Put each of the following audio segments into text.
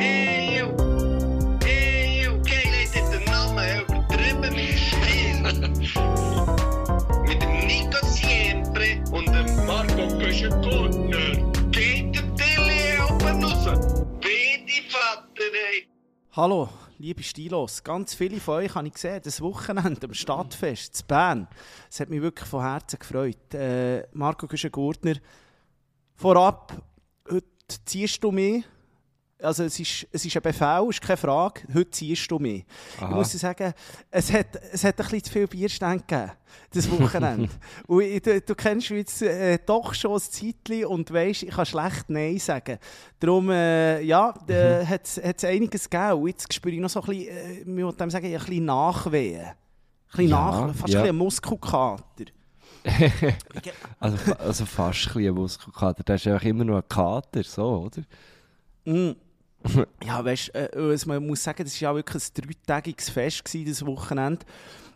Eeuw, eeuw, geil heeft dit de namen übertrieben mit Stil. Mit dem Nico Siempre und dem Marco Köschen-Gurtner. Geht der Tilly oben raus. Beide Vater. Hallo, liebe Stilos. Ganz viele von euch habe ich gesehen, das Wochenende am Stadtfest zu Bern. Es hat mich wirklich von Herzen gefreut. Äh, Marco Güschen-Gurtner, vorab, heute ziehst du mich. Also es ist, es ist ein Befehl, ist keine Frage. Heute ziehst du mich. Ich muss dir sagen, es hat, es hat ein bisschen zu viel Bierstände gegeben, das Wochenende. und du, du kennst mich jetzt äh, doch schon ein Zeitchen und weißt, ich kann schlecht Nein sagen. Darum, äh, ja, äh, hat es einiges gegeben. Und jetzt spüre ich noch so ein bisschen, äh, ich würde dem sagen, ein bisschen Nachwehen. Ein bisschen Ja, nach, fast ja. ein bisschen ein Muskelkater. Also, also fast ein bisschen Muskelkater. Der ist einfach immer nur ein Kater, so, oder? Mm. Ja, weißt äh, also man muss sagen, das war ja wirklich ein dreitägiges Fest, gewesen, das Wochenende.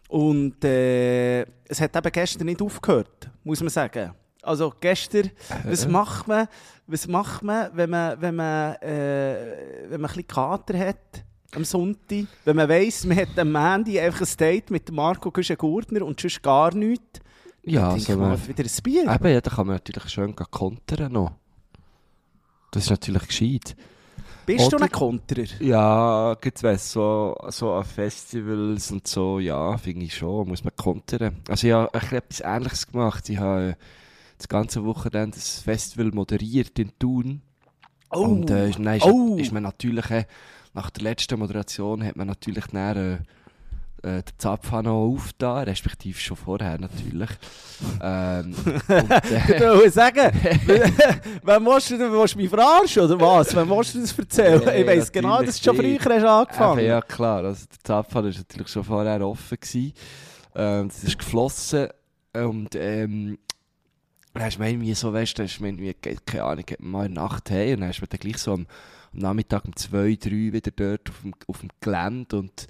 Und äh, es hat eben gestern nicht aufgehört, muss man sagen. Also gestern, was macht man, was macht man wenn man, wenn man, äh, wenn man ein bisschen Kater hat am Sonntag? Wenn man weiss, man hat am Mandy einfach ein Date mit Marco Güschen-Gurtner und sonst gar nichts. Ja, Dann so trinkt man man, wieder ein Bier. eben, ja, da kann man natürlich schön kontern noch. Das ist natürlich gescheit. Bist du oder- ein Konterer? Ja, gibt's weiss, so, so an Festivals und so, ja, finde ich schon, muss man kontern. Also ich habe etwas Ähnliches gemacht. Ich habe äh, das ganze Wochenende das Festival moderiert in Thun. Oh. Und äh, ist- dann ist, Oh. ist man natürlich, äh, nach der letzten Moderation hat man natürlich dann, äh, äh, den Zapf noch aufgetan, respektive schon vorher natürlich. ähm, und, äh, Ich will sagen, wann willst du, willst du mich verarschen oder was? Wann willst du das erzählen? Ja, ich weiss natürlich genau, dass du schon früher hast angefangen Eben, ja, klar. Also, der Zapfhahn war natürlich schon vorher offen. Gewesen. Ähm, das ist geflossen. Und ähm, dann hast du so, weißt du, dann hast du ke- keine Ahnung, mal in der Nacht heim und dann hast du dann gleich so am, am Nachmittag um zwei, drei wieder dort auf dem, auf dem Gelände und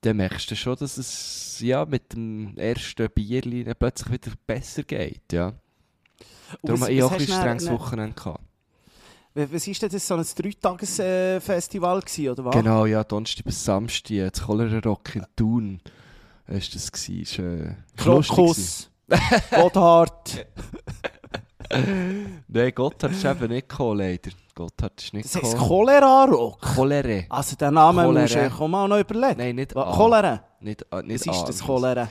dann merkst du schon, dass es ja, mit dem ersten Bierli dann plötzlich wieder besser geht. Ja. Darum habe ich auch ein strenges Wochenende gehabt. Was ist denn das, so ein Dreitages-Festival oder was? Genau, ja, Donnerstag bis Samstag, äh, das Cholera Rock in Thun. Ist das gewesen, ist, äh. Krokus, Gotthard. Nein, Gotthard ist eben nicht gekommen, leider. Gotthard ist nicht Das gekommen. Cholera-Rock. Cholera. Also den Namen Cholera. musst du dir auch mal noch überlegen. Nein, nicht Was, A. Cholera? Nicht, äh, nicht Was ist das Cholera?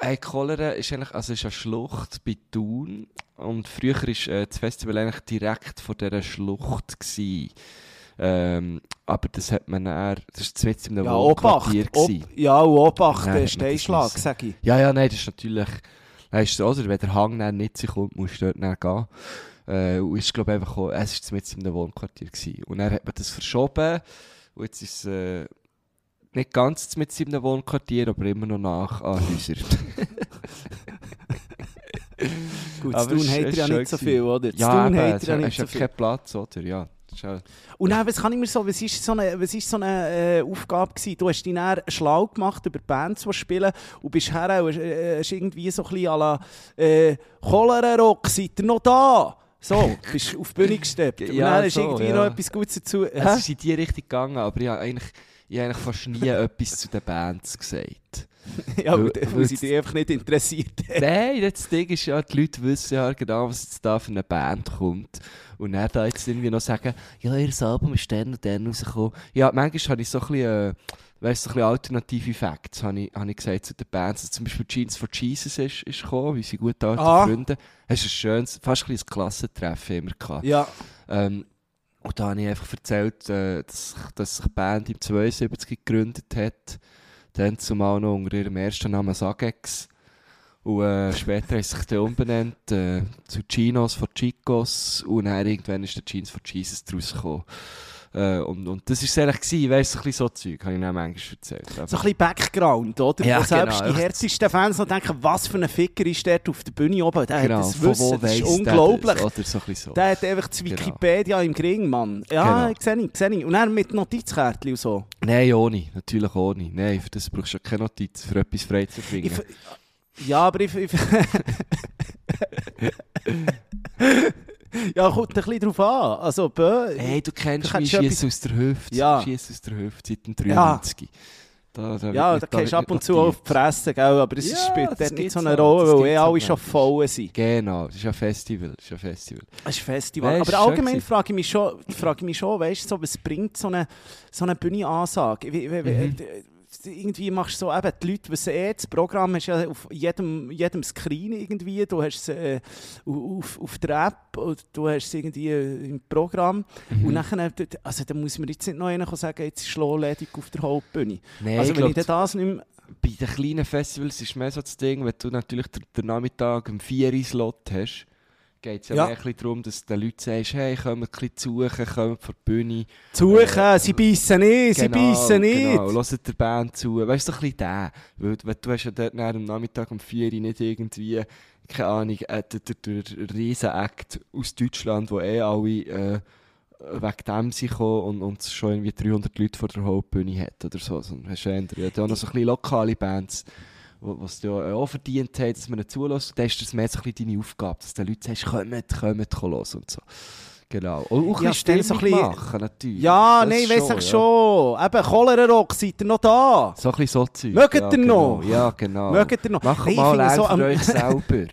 Hey, Cholera ist eigentlich, also ist eine Schlucht bei Thun. Und früher war äh, das Festival eigentlich direkt vor dieser Schlucht. Gewesen. Ähm, aber das hat man dann, das war mitten in einem Ja, Obacht. Ob, ja, und Obacht, Nein, hat man das Steinschlag, müssen. sag ich. Ja, ja, nein, das ist natürlich, ist es, oder, wenn der Hang dann nicht sich kommt, musst du dort dann gehen. Äh, und es ist, glaube ich, einfach, auch- es war mitten in einem Wohnquartier. Gewesen. Und dann hat man das verschoben. Und jetzt ist es, äh, nicht ganz mit in einem Wohnquartier, aber immer noch nach an Häusern. Gut, Aber zu tun es- hat er ja nicht so viel, oder? Zu ja, tun eben, hat er ja nicht ja so viel. kein Platz, oder? Ja, ist Und dann, was kann ich mir so, was ist so eine, was ist so eine äh, Aufgabe gewesen? Du hast dich dann schlau gemacht über Bands, die spielen und bist her, und äh, hast irgendwie so ein bisschen à la äh, Cholera Rock, seid ihr noch da? So, bist auf die Bühne gesteppt. Und Ja, dann so, irgendwie ja. noch etwas Gutes dazu. Es Hä? ist in die Richtung gegangen, aber ich habe eigentlich, ich habe eigentlich fast nie etwas zu den Bands gesagt. Ja, weil- weil, sie dich einfach nicht interessiert hat. Nein, das Ding ist ja, die Leute wissen ja genau, was da für eine Band kommt. Und dann da jetzt irgendwie noch sagen, ja, ihr Album ist dann und dann rausgekommen. Ja, manchmal habe ich so ein bisschen, äh, weißt, so ein alternative Facts, habe ich, habe ich gesagt zu den Bands. Also zum Beispiel Jeans for Jesus ist, ist gekommen, wie sie gute alte Ah. Freunde. Es ist ein schönes, fast ein Klassentreffen immer gehabt. Ja, Ähm, und da habe ich einfach erzählt, äh, dass, dass sich die Band im 72 gegründet hat. Dann zumal noch unter ihrem ersten Namen Sagex. Und äh, später hat sich dann umbenannt äh, zu Chinos von Chicos. Und dann irgendwann ist der Jeans von Jesus draus gekommen. Äh, und, und das war es eigentlich, weißt du, so ein bisschen so Zeug, habe ich dann manchmal erzählt. Aber- so ein bisschen Background, oder? Ja, Wo selbst genau, die härtesten Fans noch denken, was für ein Ficker ist der auf der Bühne oben. Der genau, hat das Wissen, das ist weiss der unglaublich. Das, oder so so. Der hat einfach das Genau. Wikipedia im Gring, Mann. Ja, Genau. ich sehe ich, sehe ich. Und dann mit Notizkärtchen und so. Nein, ohne, natürlich ohne. Nein, für das brauchst du ja keine Notiz, für etwas frei zu Ich, finden. f- ja, aber ich... ich Ja, kommt ein bisschen drauf an. Also, bö, Hey, du kennst mich, Schieß aus der Hüfte. Ja. Schieß aus der Hüfte seit dem Ja. 93. Da, da ja, da gehst du ab und zu auf die. Fresse, gell? aber es Ja, spielt dort nicht so eine Rolle, weil eh alle schon voll sind. Genau, das ist ein Festival. Das ist ein Festival. Das ist ein Festival. Aber allgemein frage ich mich schon, frage ich mich schon weißt, du, so, was bringt so eine, so eine Bühne-Ansage? Mhm. Irgendwie machst du so, eben, die Leute wissen eh, das Programm hast ja auf jedem, jedem Screen irgendwie, du hast es äh, auf, auf der App, und du hast es irgendwie äh, im Programm Mhm. und nachher, d- also da muss mir jetzt nicht noch einer sagen, jetzt ist ledig auf der Hauptbühne. Nein, also ich wenn glaub, ich das nicht mehr... bei den kleinen Festivals ist mehr so das Ding, wenn du natürlich den, den Nachmittag um 4 Uhr Slot hast, geht es ja, Ja. bisschen darum, dass du den Leuten sagst, hey, kommt ein bisschen zu suchen, kommt vor die Bühne. Suchen, Äh, sie beißen nicht, sie beißen nicht. Genau, hört der Band zu. Weißt du, ein bisschen der. Weil, weil du hast ja dort nach am Nachmittag um 4 Uhr nicht irgendwie, keine Ahnung, äh, der, der, Riesen-Act aus Deutschland, wo eh alle äh, wegen dem gekommen und, und schon irgendwie 300 Leute vor der Hauptbühne hat oder so. so hast du ja, auch noch so ein bisschen lokale Bands, was du ja auch verdient haben, dass man ihnen zulässt. Dann ist das mehr so ein bisschen deine Aufgabe, dass du den Leuten sagst, kommt, kommt, kommt los und so. Genau. Und auch ein Ja, bisschen so ein Stimmung bisschen- machen, natürlich. Ja, Das nein, weiss ich ja. schon. Eben, Cholera-Rock, seid ihr noch da? So ein bisschen so Zeug. Mögt ja, ihr genau. noch? Ja, genau. Mögt ihr noch? Macht ich mal so für am- euch selber.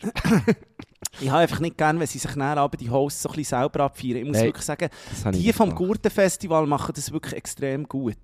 Ich habe einfach nicht gern, wenn sie sich dann aber die Hosts so ein bisschen selber abfeiern. Ich muss Nein, wirklich sagen, die vom. Gurtenfestival machen das wirklich extrem gut.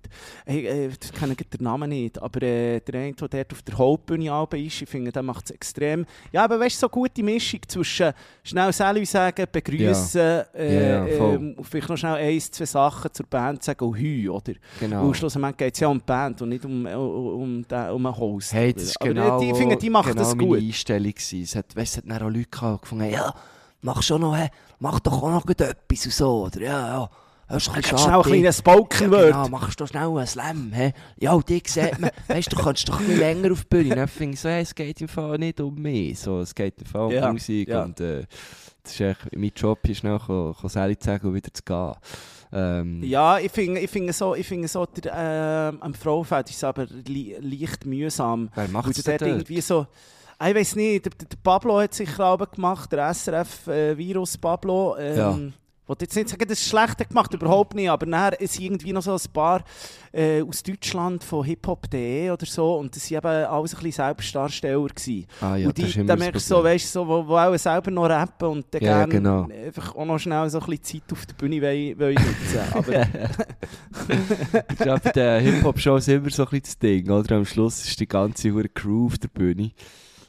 Ich, äh, ich kenne den Namen nicht, aber äh, der eine, der dort auf der Hauptbühne ist, ich finde, der macht es extrem. Ja, aber weißt du, so eine gute Mischung zwischen schnell Salut sagen, begrüßen, äh, Ja, voll. ähm, und vielleicht noch schnell eins, zwei Sachen zur Band sagen und Hü, oder? Genau. Und schlussendlich geht es ja um die Band und nicht um, um, um, den, um einen Host. Hey, das ist aber genau, die, ich finde, die macht genau das meine gut. Einstellung gewesen. Es hat, weißt, es hat auch Leute gehabt, die gefunden ja, mach schon noch, mach doch auch noch etwas und so, oder ja, ja. Das ist ein Schnell ein kleines Spoken Ja, Word. genau, machst du schnell einen Slam, hä? Ja, die sieht man. Weißt du, du kannst doch ein bisschen länger auf die Bühne. Dann finde ich so, hey, es geht im Fall nicht um mich. So, es geht im Fall um Ja, Musik. ja. Und äh, das ist echt, mein Job ist schnell, ko Sally zu sagen und wieder zu gehen. Ähm, Ja, ich finde, ich finde so, ich finde so der, ähm, am Frauenfeld ist es aber leicht mühsam. Wer macht es du denn dort irgendwie so, ich weiß nicht, der, der Pablo hat sicher auch gemacht, der SRF-Virus Pablo. Ähm, Ja. Ich wollte jetzt nicht sagen, das ist schlecht gemacht, überhaupt nicht, aber nachher ist irgendwie noch so ein paar äh, aus Deutschland von hiphop.de oder so und das waren eben alles ein bisschen Selbstdarsteller. Gewesen. ah, ja, und das ist die, das merkst du so, weißt, so, wo, wo auch selber noch rappen und dann Ja, genau. einfach auch noch schnell so ein bisschen Zeit auf der Bühne wollen, wollen nutzen. Aber Das ist ja bei den Hip-Hop-Shows immer so ein bisschen das Ding, oder? Am Schluss ist die ganze Crew auf der Bühne.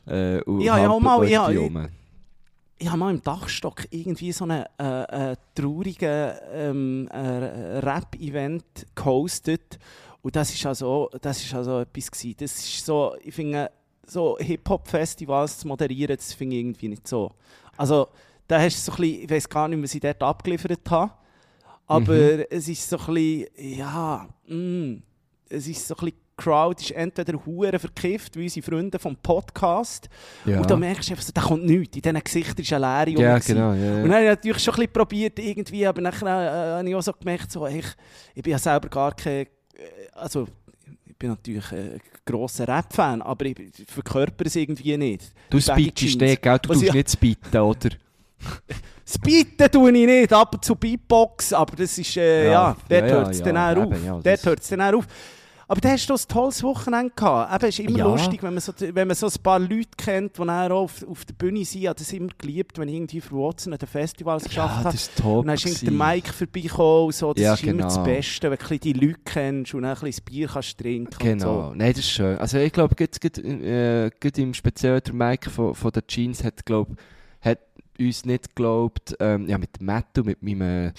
Äh, Ja, ja, mal, ja, ich- ich habe mal im Dachstock irgendwie so einen äh, äh, traurigen ähm, äh, Rap-Event gehostet. Und das ist also, das ist also etwas gewesen. Das ist so, ich finde, so Hip-Hop-Festivals zu moderieren, das finde ich irgendwie nicht so. Also, da hast du so ein bisschen, ich weiß gar nicht, was ich dort abgeliefert habe. Aber Mhm. es ist so ein bisschen, ja, mm, es ist so ein bisschen, Crowd ist entweder hure verkifft, wie unsere Freunde vom Podcast, Ja, und da merkst du einfach so, da kommt nichts. In diesen Gesichtern ist eine Leere. ja genau. Ja, ja. Und dann habe ich natürlich schon ein bisschen probiert, irgendwie, aber nachher äh, habe ich auch so gemerkt, so, ich, ich bin ja selber gar kein, äh, also ich bin natürlich ein grosser Rap-Fan, aber ich verkörper es irgendwie nicht. Du Jeans. nicht, gell? Du Was tust ich- nicht speeden, oder? Speeden tue ich nicht, ab und zu Beatbox, aber das ist, äh, Ja, ja, dort ja, ja, hört es ja, dann ja, das- dort hört es dann auch auf. Aber da hast du ein tolles Wochenende gehabt. Eben, es ist immer Ja. lustig, wenn man, so, wenn man so ein paar Leute kennt, die dann auch auf, auf der Bühne sind. Ich habe das immer geliebt, wenn ich irgendwie für Watson an den Festivals geschafft Ja, habe. das ist top. Und dann ist der. Mike vorbeigekommen und so. Das Ja, ist immer das genau. Beste, wenn du die Leute kennst und dann ein bisschen Bier kannst trinken Genau, und nein, das ist schön. Also ich glaube, gerade, äh, im Speziellen der Mike von, von der Jeans hat, glaub, hat uns nicht geglaubt, ähm, ja, mit Mattu, mit meinem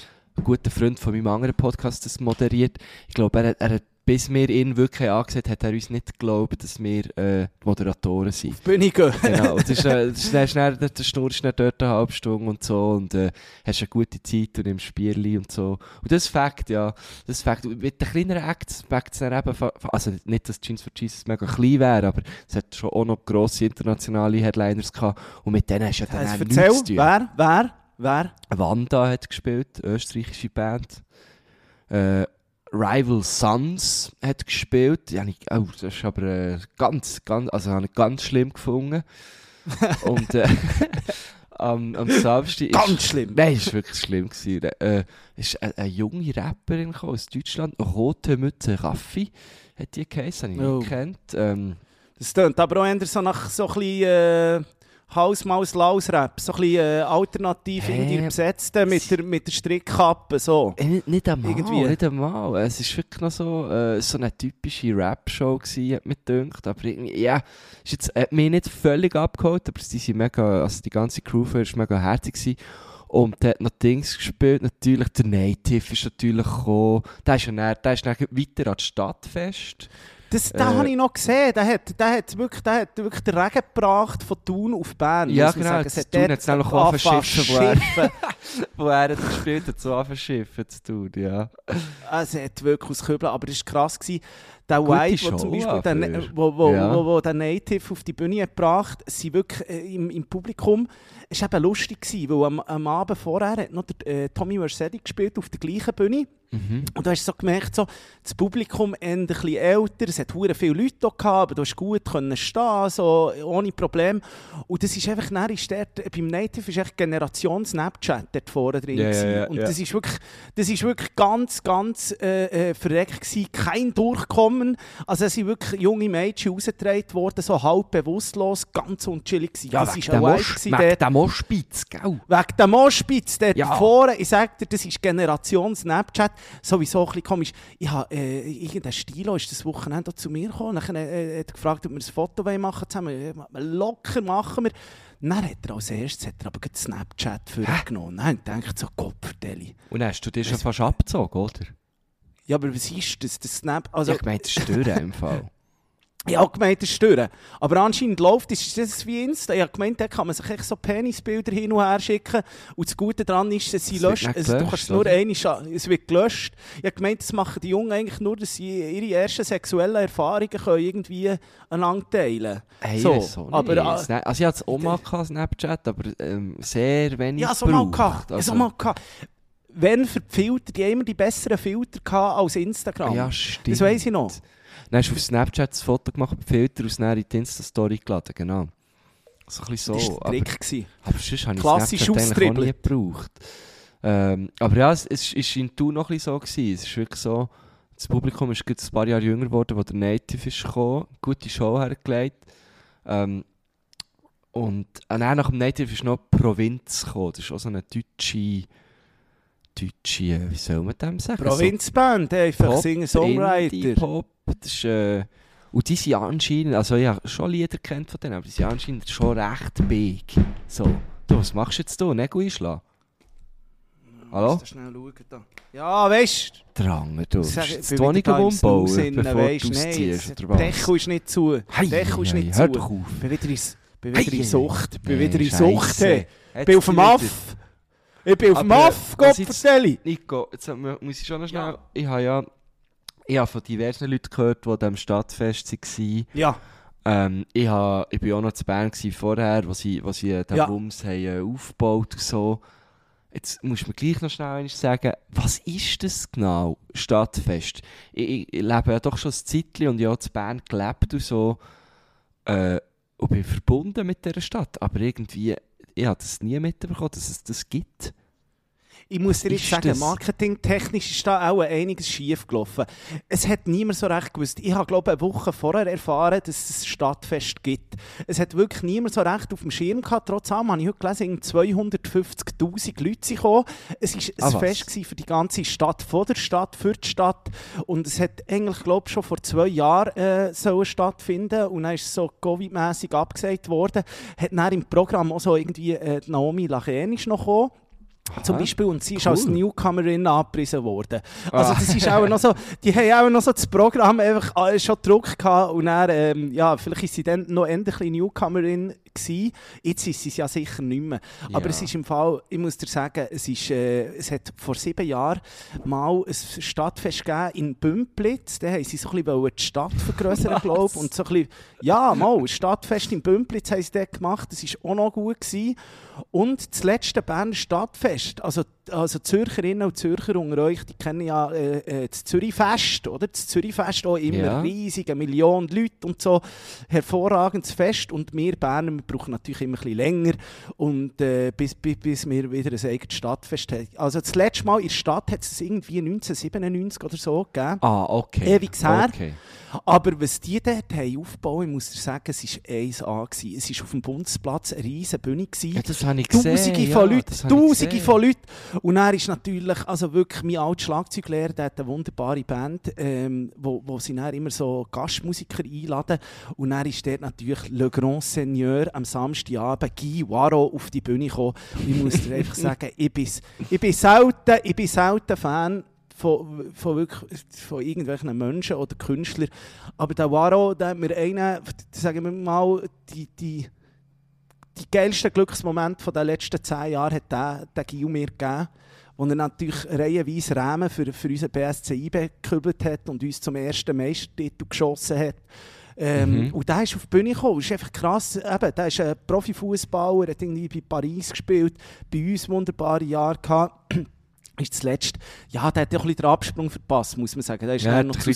guten Freund von meinem anderen Podcast das moderiert. Ich glaube, er, er hat, bis wir ihn wirklich angesehen hat er uns nicht geglaubt, dass wir äh, Moderatoren sind. Auf Bühne gehen. genau, und das ist, äh, das ist, dann der der Schnur ist dann dort eine halbe Stunde und so und äh, hast eine gute Zeit und nimmst Bierli und so. Und das ist Fakt, ja. Das ist Fakt. Und Mit den kleineren Acts merkt es dann eben, also nicht, dass Jeans for Jesus mega klein wäre, aber es hat schon auch noch grosse internationale Headliners gehabt und mit denen hast du ja dann Also, auch erzähl, nichts zu tun. wer, wer, wer? Wanda hat gespielt, österreichische Band. Äh, Rival Sons hat gespielt. Ja, ich, oh, das ist aber äh, ganz, ganz, also habe ich ganz schlimm gefunden. Und, äh, am, am Samstag... ist- Ganz schlimm. Nein, es war wirklich schlimm. Gewesen. Äh, ist eine, eine junge Rapperin gekommen aus Deutschland, Rote Mütze Raffi, hat die geheißen, habe ich Oh. nicht gekannt. Ähm, Das tönt aber auch eher so nach so ein bisschen äh, Haus, Maus, Laus Rap. So ein bisschen äh, alternativ Hä? in die Besetzten mit der, mit der Strickkappe. So. Äh, nicht, einmal, Irgendwie. nicht einmal. Es war wirklich noch so, äh, so eine typische Rap-Show, gewesen, hat mir gedacht. Aber irgendwie, ja, ist jetzt, hat mich nicht völlig abgeholt, aber die, sind mega, also die ganze Crew war mega herzig. Gewesen. Und der hat noch Dings gespielt, natürlich. Der Native ist natürlich gekommen. Der ist, ja dann, der ist dann weiter an das Stadtfest. Das, den Äh, habe ich noch gesehen. Der hat, der hat, wirklich, der hat wirklich den Regen gebracht von Thun auf Bern. Ja, genau, sagen. das Es hat Thun dort hat's nämlich auch verschiffen, wo er- hat gespielt hat, so anfangen Schiffen zu tun, ja. Es hat wirklich aus Kübeln, aber es war krass. Gewesen. Der Show wo zum Beispiel der, aber. Na- wo, wo, Ja. wo, wo der Native auf die Bühne hat gebracht hat, wirklich äh, im, im Publikum. Es war eben lustig, gewesen, weil am, am Abend vorher hat noch der, äh, Tommy Vercetti gespielt auf der gleichen Bühne. Mhm. Und du hast so gemerkt, so, das Publikum eher ein bisschen älter, es hat hure viele Leute gehabt, aber du hast gut können stehen, so, ohne Problem. Und das ist einfach, dann ist dort, beim Native ist echt Generation Snapchat dort vorne drin. Ja, ja, gewesen. ja, und ja. das ist wirklich, das ist wirklich ganz, ganz äh, äh, verreckt gewesen. Kein Durchkommen. Also es sind wirklich junge Mädchen rausgetragen worden, so halb bewusstlos, ganz unchillig gewesen. das ist ein Vibe gewesen wegen dem Moschpitz, gell? Wegen dem Moschpitz dort Ja. vorne, ich sag dir, das ist Generation Snapchat, sowieso ein bisschen komisch. Ich habe, äh, irgendein Stilo ist das Wochenende zu mir gekommen, dann äh, hat er gefragt, ob wir ein Foto machen zusammen. Äh, Locker machen wir. Dann hat er als erstes hat er aber Snapchat für genommen. Dann gedacht, so Gott. Und dann hast du dir schon fast abgezogen, oder? Ja, aber was ist das? Das Snap... Also, ich meine, das ist im Fall. Ich habe gemeint, das stören. Aber anscheinend läuft es, ist das wie Insta. Ich habe gemeint, da kann man sich echt so Penisbilder hin und her schicken. Und das Gute daran ist, dass sie Es löscht. Also, du kannst es nur scha- es wird gelöscht. Ich habe gemeint, das machen die Jungen eigentlich nur, dass sie ihre ersten sexuellen Erfahrungen können irgendwie einander teilen Hey, So, so, aber, äh, also ich hatte es auch mal gehabt, Snapchat, aber ähm, sehr wenig Ja, so mal gehabt. Also, So mal gehabt. Wenn für die Filter, die haben immer die besseren Filter gehabt als Instagram. Ja, stimmt. das weiss ich noch. Dann hast du auf Snapchat das Foto gemacht Filter und dann in die Insta-Story geladen, genau. So ein bisschen Das so. war der aber, Trick. gewesen. aber sonst habe ich Klassisch Snapchat eigentlich auch nie gebraucht. Ähm, aber ja, es, ist in Thun noch ein bisschen so gewesen. Es ist wirklich so, das Publikum ist ein paar Jahre jünger geworden, wo der Native ist gekommen, gute Show hergelegt. Ähm, und äh, dann nach dem Native ist noch Provinz gekommen. Das ist auch so eine deutsche, deutsche, äh, wie soll man dem sagen? Provinzband, einfach Pop, Singer-Songwriter. Indie-Pop, das ist, äh, und die sind anscheinend, also ich habe schon Lieder kennt von denen, aber die sind anscheinend schon recht big. So, du, was machst du jetzt da? Nägel einschlagen? Hallo? Musst du schnell schauen da. Ja, weißt du. Drang, du. Das im umbauen, bevor weisst, du nein, ausziehst, oder was? Deckel ist nicht zu. Hei, Deckel ist nicht hör zu. doch auf. bin wieder in, bin wieder in hei. Sucht. Bin wieder in. Sucht. Hey. Bin auf dem. Aff. Ich bin auf dem Aber, Aff, was Gott vertelle. Nico, jetzt mu- muss ich schon noch schnell... Ja. Ich habe ja... Ich habe von diversen Leuten gehört, die an diesem Stadtfest waren. Ja. Ähm, ich, ha, ich war auch noch zu Bern vorher, wo sie, wo sie äh, den Ja. Wumms haben, äh, aufgebaut und so. Jetzt musst du mir gleich noch schnell sagen, was ist das genau, Stadtfest? Ich, ich, lebe ja doch schon ein Zeitchen und ich habe zu Bern gelebt und so. Äh, und bin verbunden mit dieser Stadt. Aber irgendwie, ich habe das nie mitbekommen, dass es das gibt. Ich muss dir ist jetzt sagen, das? marketingtechnisch ist da auch einiges schief gelaufen. Es hat niemand so recht gewusst. Ich habe, glaube eine Woche vorher erfahren, dass es ein Stadtfest gibt. Es hat wirklich niemand so recht auf dem Schirm gehabt. Trotz allem habe ich heute gelesen, 250'000 Leute sind gekommen. Es war Ah, ein was? Fest für die ganze Stadt, von der Stadt, für die Stadt. Und es hat eigentlich, glaube ich, schon vor zwei Jahren äh, sollen stattfinden Und dann ist es so Covid-mässig abgesagt worden. Hat dann im Programm auch so irgendwie äh, Naomi Lachenisch noch gekommen. Zum Aha. Beispiel, und sie ist Cool. als Newcomerin angepriesen worden. Also Ah. das ist auch noch so, die haben auch noch so das Programm einfach äh, schon Druck gehabt und dann, ähm, ja, vielleicht ist sie dann noch bisschen Newcomerin gewesen. Jetzt ist es ja sicher nicht mehr. Aber Ja. es ist im Fall, ich muss dir sagen, es, ist, äh, es hat vor sieben Jahren mal ein Stadtfest gegeben in Bümplitz. Da haben sie so ein bisschen die Stadt vergrößern, glaube ich. Und so ein bisschen, ja, mal, ein Stadtfest in Bümplitz haben sie dort gemacht. Das war auch noch gut. Gewesen. Und das letzte Berner Stadtfest, also, also Zürcherinnen und Zürcher unter euch, die kennen ja äh, äh, das Zürichfest, oder? Das Zürichfest auch immer Ja. riesig, eine Million Leute und so. Hervorragendes Fest. Und wir Berner, wir brauchen natürlich immer ein bisschen länger, und, äh, bis, bis, bis wir wieder ein eigenes Stadtfest haben. Also das letzte Mal in der Stadt hat es irgendwie 1997 oder so gegeben. Ah, okay. Ewig her. Okay. Aber was die dort haben aufgebaut, ich muss dir sagen, es war 1A. Gewesen. Es war auf dem Bundesplatz eine riesige Bühne. Gewesen. Ja, das habe ich gesehen. Tausende ja, von Leuten, Tausende von Leuten. Und er ist natürlich, also wirklich, mein alter Schlagzeuglehrer, der hat eine wunderbare Band, ähm, wo, wo sie dann immer so Gastmusiker einladen. Und er ist dort natürlich Le Grand Seigneur am Samstagabend, Guy Waro, auf die Bühne gekommen. Und ich muss dir einfach sagen, ich bin, ich bin selten, ich bin selten Fan von, von, wirklich, von irgendwelchen Menschen oder Künstlern. Aber der Waro, der hat mir einen, sagen wir mal, die, die, die geilsten Glücksmomente den letzten zehn Jahren hat der, der Gil mir gegeben, wo er natürlich reihenweise Rahmen für, für unseren BSC eingekübelt hat und uns zum ersten Meistertitel geschossen hat. Ähm, Mhm. Und der ist auf die Bühne gekommen. Das ist einfach krass. Eben, der ist ein Profifußballer, hat irgendwie bei Paris gespielt, bei uns wunderbare Jahre gehabt. Ist zuletzt, ja, der hat ja ein bisschen den Absprung verpasst, muss man sagen. Der ist Ja, noch zu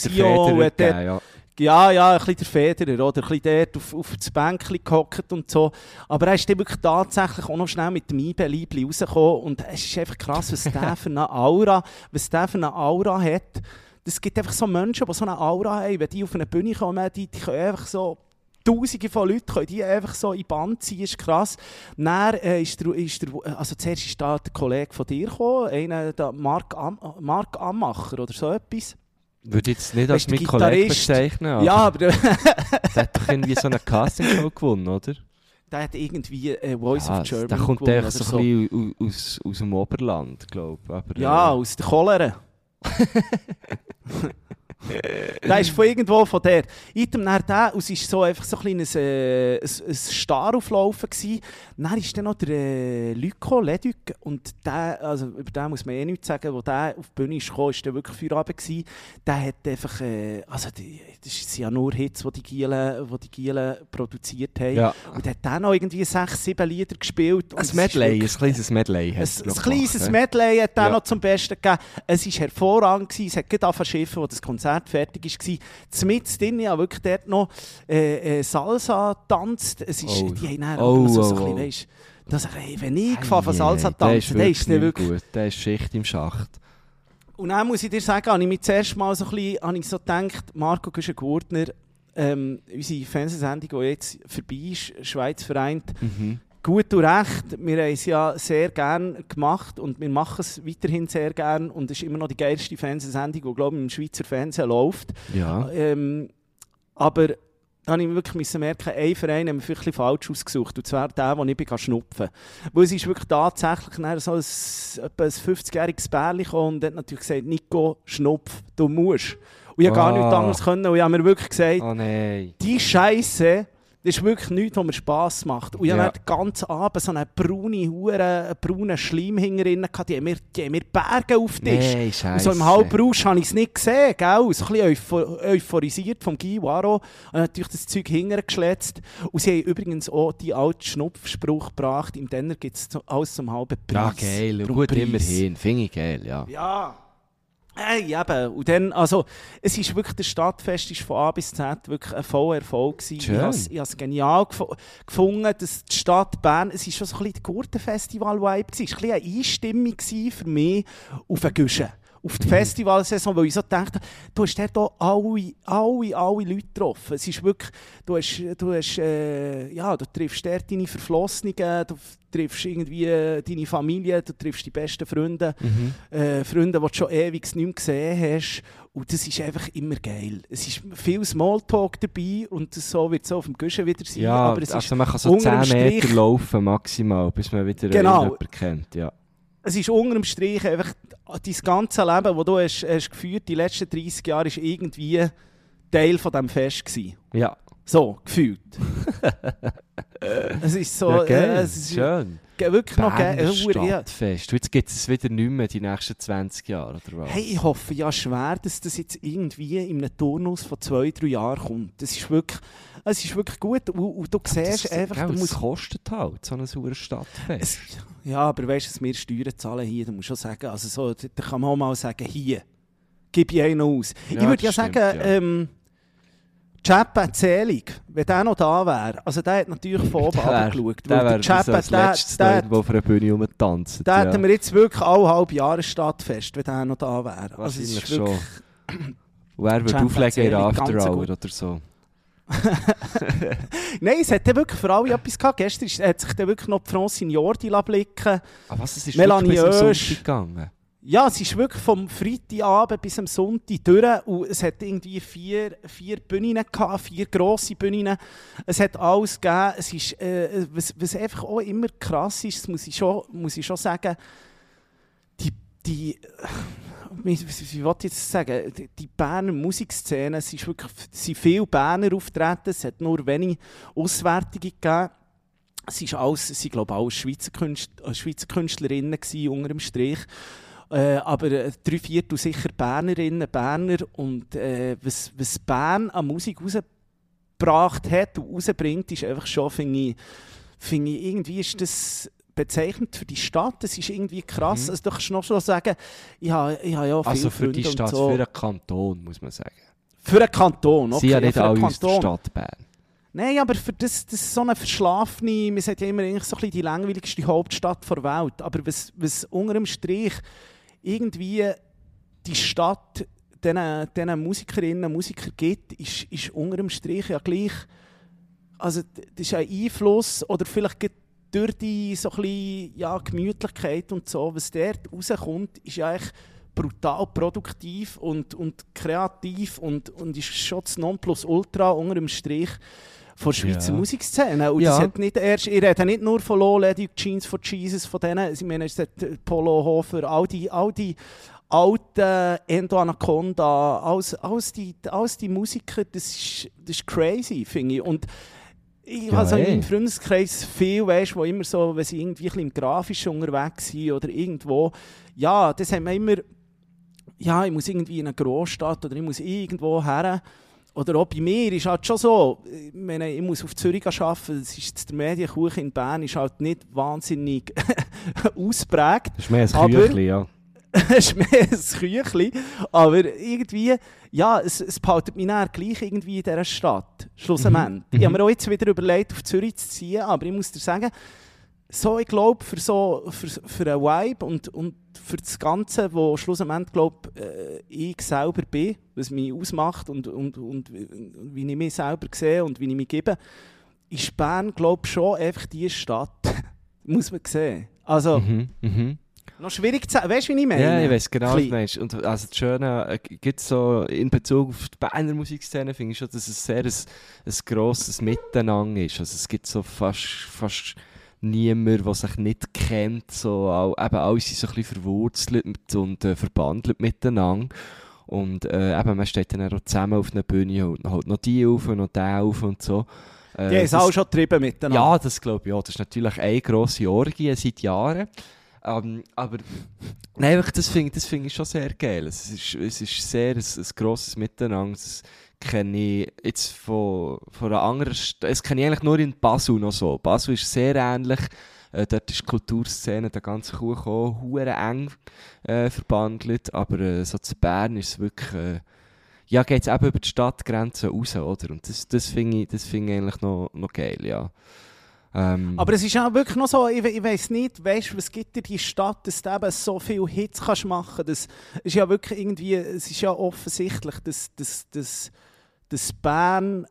ja. ja, ja, ein bisschen der Federer, oder? Ein bisschen dort auf, auf das Bänkchen gehockt und so. Aber er ist dann wirklich tatsächlich auch noch schnell mit dem IB-Liebli rausgekommen. Und es ist einfach krass, was der für eine Aura, was der für eine Aura hat. Es gibt einfach so Menschen, die so eine Aura haben, wenn die auf eine Bühne kommen, die, die können einfach so... Tausende von Leuten können die einfach so in die Band ziehen, ist krass. Dann äh, ist der, ist der, also zuerst ist da der Kollege von dir gekommen, einer, der Mark, Am, Mark Ammacher oder so etwas. Würde ich jetzt nicht als mein Kollege bezeichnen, aber Ja, aber der hat doch irgendwie so eine Castingshow gewonnen, oder? der hat irgendwie äh, Voice Ja, of Germany der kommt gewonnen oder so ein bisschen aus, aus, dem Oberland, glaube ich. Ja, äh, aus der Cholera. Der ist von irgendwo von der. Item nach der, und es war so einfach so ein äh, ein, ein Star auflaufen gsi. Dann ist dann noch der äh, Lyko Leduc und der, also über den muss man eh nichts sagen, wo der auf die Bühne ist gekommen, ist wirklich Feierabend gsi. Der hat einfach, äh, also die, das sind ja nur Hits, die die Gielen, die die Gielen produziert haben. Ja. Und hat dann noch irgendwie sechs, sieben Lieder gespielt. Ein Medley, ein kleines Medley. ein, kleines Medley hat er Ja. noch zum Besten gegeben. Es war hervorragend. Gewesen. Es hat gerade angefangen als das Konzert fertig war. Zumindest drin, ja wirklich dort noch äh, äh, Salsa tanzt. Es ist, Oh. Die haben dann Oh, auch so, oh, so ein oh. bisschen, weisst, das, ey, wenn ich gefahren von Salsa ei, der ist tanzen, der wirklich wirklich... nicht gut. Der ist Schicht im Schacht. Und dann muss ich dir sagen, habe ich mir zuerst mal so ein bisschen, habe ich so gedacht, Marco Güschen-Gurtner, ähm, unsere Fernsehsendung, die jetzt vorbei ist, Schweiz vereint, Mhm. Gut und recht, wir haben es ja sehr gerne gemacht und wir machen es weiterhin sehr gerne und es ist immer noch die geilste Fernsehsendung, die glaube ich im Schweizer Fernsehen läuft. Ja. Ähm, aber da habe ich wirklich merken, ein Verein haben wir vielleicht ein falsch ausgesucht und zwar der, wo ich bin schnupfen Weil es ist wirklich tatsächlich so ein, etwa ein 50-jähriges Bärchen und hat natürlich gesagt, Nico, schnupf, du musst. Und ich habe gar Ah. nichts anderes können und ich habe mir wirklich gesagt, Oh die Scheiße, das ist wirklich nichts, was mir Spass macht. Und ich Ja. hatte den ganzen Abend so eine braune Hure, einen braunen Schleim hinterinnen gehabt. Die haben mir, die haben mir Berge auf den Tisch. Nein, Und so im Halbrausch habe ich es nicht gesehen, gell? So ein bisschen euphor euphorisiert vom Guy Waro. Und natürlich das Zeug hintergeschletzt. Und sie haben übrigens auch die alte Schnupfspruch gebracht. Im Denner gibt es alles zum halben Ja, Preis. geil. Drum Gut, Preis. immerhin. Finde ich geil, ja. Ja. Hey, eben. Und dann, also, es ist wirklich, das Stadtfest ist von A bis Z wirklich ein voller Erfolg gewesen. Schön. Ich habe es- ich habe es genial gef gefunden, dass die Stadt Bern, es war schon so ein bisschen der Gurtenfestival-Vibe gewesen. Es war ein bisschen eine Einstimmung für mich auf eine Güsche. Auf die Festivalsaison, weil ich so dachte, du hast dort auch alle, alle, alle Leute getroffen. Es ist wirklich, du hast, du hast, äh, ja, du triffst dort deine Verflossenen, du triffst irgendwie äh, deine Familie, du triffst die besten Freunde Mhm. äh, Freunde, die du schon ewig nicht mehr gesehen hast. Und das ist einfach immer geil. Es ist viel Smalltalk dabei und das so wird es auf dem Guschen wieder sein. Ja, aber es ist, also man kann so unterm 10 Meter Strich- laufen maximal, bis man wieder Genau. jemanden kennt. Ja. Es ist unter dem Strich einfach dein ganze Leben, das du hast, hast geführt die letzten 30 Jahre, ist irgendwie Teil von diesem Fest gewesen. ja. So, gefühlt. es ist so... ja, geil. äh, es ist Schön. wirklich noch geil. Stadtfest. Und Jetzt gibt es es wieder nicht mehr die nächsten 20 Jahre, oder was? Hey, ich hoffe ja schwer, dass das jetzt irgendwie in einem Turnus von zwei, drei Jahren kommt. Das ist wirklich, es ist wirklich gut. Und, und du siehst das, einfach, gell, du musst, kostet halt, so ein sauer Stadtfest. es, ja, aber weißt du, dass wir Steuern zahlen hier, da musst du schon sagen, also so, da kann man auch mal sagen, hier, gib ich einen aus. ich Ja, würde ja stimmt, sagen, ja. Ähm, Chappa Zelig, wenn der noch da wäre, also der hat natürlich von oben Der runtergeschaut. Der wäre das als letztes da der, irgendwo auf einer Bühne rumtanzen. da ja. hätten wir jetzt wirklich alle halbe Jahre Stadtfest, wenn der noch da wäre. Also es ist wirklich, schon. Und er würde auflegen in der After Hour oder so. Nein, es hat wirklich für alle etwas gehabt. Gestern hat sich dann wirklich noch die Francine Jordi blicken Aber was, es ist Melanie wirklich bis gegangen? Ja, es ist wirklich vom Freitagabend bis am Sonntag durch und es hat irgendwie vier, vier Bühnen gehabt, vier grosse Bühnen. Es hat alles gegeben. Es ist, äh, was, was einfach auch immer krass ist, das muss ich schon, muss ich schon sagen, die, die wie, wie, will ich jetzt sagen, die, Berner Musikszene, es ist wirklich, es sind viele Berner auftreten, es hat nur wenige Auswertungen gegeben. Es ist alles, es sind glaube ich alles Schweizer, Künstler, äh, Schweizer Künstlerinnen gewesen, unter dem Strich. Äh, aber äh, drei Viertel sicher Bernerinnen, Berner. Und äh, was, was Bern an Musik rausgebracht hat und rausbringt, ist einfach schon, finde ich, finde ich, irgendwie ist das bezeichnend für die Stadt. Das ist irgendwie krass. Mhm. Also, du kannst noch schon sagen, ich habe, ich habe ja viele Also für die Freunde Stadt, und so. für den Kanton, muss man sagen. Für einen Kanton, okay. Sie ja nicht für einen alle aus der. Stadt Bern. Nein, aber für das, das ist so eine verschlafene, man sagt ja immer eigentlich so ein bisschen die langweiligste Hauptstadt der Welt. Aber was, was unter dem Strich irgendwie die Stadt diesen, diesen Musikerinnen und Musikern gibt, ist, ist unter dem Strich ja gleich, also das ist ein Einfluss oder vielleicht durch die so bisschen, ja, Gemütlichkeit und so, was dort rauskommt, ist ja eigentlich brutal produktiv und, und kreativ und, und ist schon das Nonplusultra unter dem Strich von der Schweizer Ja. Musikszene. Und Ja. das hat nicht erst, ich rede nicht nur von Low Lady Jeans for Jesus, von denen, ich meine, es hat äh, Polo Hofer, all die, all die alten Endo Anaconda, alles, alles, die, alles die Musiker, das ist, das ist crazy, finde ich. Und ich Ja, habe in meinem Freundeskreis viel, weißt, wo immer so, wenn sie irgendwie ein bisschen im Grafischen unterwegs sind oder irgendwo, ja, das haben wir immer, ja, ich muss irgendwie in eine Großstadt oder ich muss irgendwo her. Oder auch bei mir ist halt schon so, ich, meine, ich muss auf Zürich arbeiten, das ist der Medienkuchen in Bern ist halt nicht wahnsinnig ausprägt. Das ist mehr ein Küchli, ja. Ist mehr ein Küchli, aber irgendwie, ja, es, es behaltet mich näher gleich irgendwie in dieser Stadt, schlussendlich. Mhm. Ich habe Mhm. mir auch jetzt wieder überlegt, auf Zürich zu ziehen, aber ich muss dir sagen, so, ich glaube, für, so, für, für einen Vibe und, und für das Ganze, wo schlussendlich, glaube äh, ich selber bin, was mich ausmacht und, und, und wie ich mich selber sehe und wie ich mich gebe, ist Bern, glaube ich, schon einfach die Stadt, muss man sehen. Also, Mhm, mhm. noch schwierig zu sagen, weißt du, wie ich meine? Ja, ich weiß genau, was du meinst. Und also das Schöne äh, gibt so in Bezug auf die Berner Musikszene, finde ich schon, dass es sehr ein, ein grosses Miteinander ist. Also es gibt so fast, fast niemand, der sich nicht kennt. So, all, eben alle sind so ein bisschen verwurzelt und äh, verbandelt miteinander. Und äh, eben, man steht dann auch zusammen auf einer Bühne und holt noch die auf und noch den auf und so. Äh, Die haben es auch schon getrieben miteinander. ja, das glaube ich auch. Das ist natürlich eine grosse Orgie seit Jahren. Ähm, aber nein, das finde das find ich schon sehr geil. Es ist, es ist sehr ein, ein grosses Miteinander. Kenne ich jetzt von, von einer anderen Stadt. Das kenne ich eigentlich nur in Basel noch so. Basel ist sehr ähnlich. Äh, dort ist die Kulturszene, der ganze Kuchen auch hure eng äh, verbandelt. Aber äh, so zu Bern ist es wirklich... Äh, ja, geht es eben über die Stadtgrenzen raus, oder? Und das, das finde ich, find ich eigentlich noch, noch geil, ja. Ähm, Aber es ist ja wirklich noch so, ich, ich weiß nicht, weißt, was gibt dir die Stadt, dass du eben so viele Hits kannst machen kannst. Das ist ja wirklich irgendwie, es ist ja offensichtlich, dass, dass, dass, dass Bern,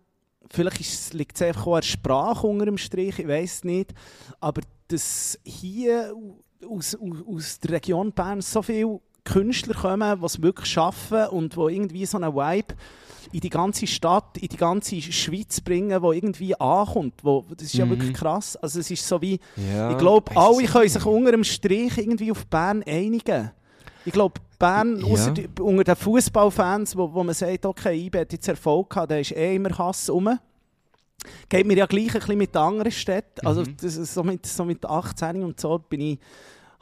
vielleicht ist, liegt es einfach auch an der Sprache unter dem Strich, ich weiß nicht, aber dass hier aus, aus, aus der Region Bern so viele Künstler kommen, die es wirklich schaffen und die irgendwie so einen Vibe in die ganze Stadt, in die ganze Schweiz bringen, wo irgendwie ankommt. Wo, das ist ja Mhm. wirklich krass. Also es ist so wie, ja, ich glaube, alle können sich unter dem Strich irgendwie auf Bern einigen. Ich glaube, Bern, Ja. die, unter den Fußballfans, wo, wo man sagt, okay, IB hat jetzt Erfolg gehabt, da ist eh immer Hass rum. Geht mir ja gleich ein bisschen mit den anderen Städten. Also Mhm. das so, mit, so mit 18 und so bin ich,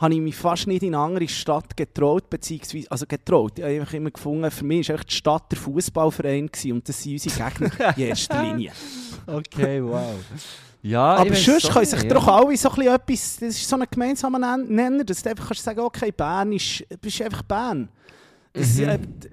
habe ich mich fast nicht in eine andere Stadt getraut, beziehungsweise, also getraut, ich habe immer gefunden, für mich war die Stadt der Fußballverein und das sind unsere Gegner in erster Linie. Okay, wow. Ja, Aber sonst können sich nicht, doch ja. alle so ein etwas, das ist so ein gemeinsamer Nen- Nenner, dass du einfach kannst sagen okay, Bern ist, bist einfach Bern. Das Mhm. ist, äh, d-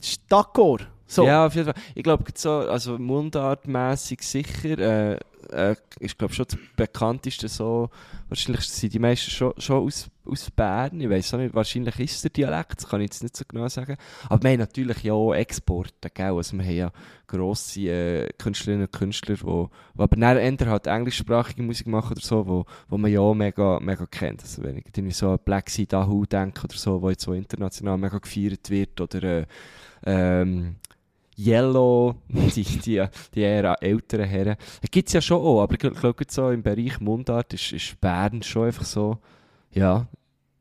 ist d'accord. So. Ja, auf jeden Fall. Ich glaube, so, also mundartmässig sicher, äh, äh, ist glaube schon das bekannteste so, wahrscheinlich sind die meisten schon, schon aus, aus Bern, ich weiß nicht, wahrscheinlich ist der Dialekt, das kann ich jetzt nicht so genau sagen, aber wir haben natürlich ja auch Exporte, gell? also wir haben ja grosse äh, Künstlerinnen und Künstler, die, die aber dann eher halt englischsprachige Musik machen oder so, wo, wo man ja auch mega, mega kennt, also wenn ich so an Black Sea Dahoo denke oder so, wo jetzt so international mega gefeiert wird, oder äh, ähm, Yellow, die, die, die eher älteren Herren. Das gibt es ja schon auch, aber ich glaube, so im Bereich Mundart ist, ist Bern schon einfach so, ja,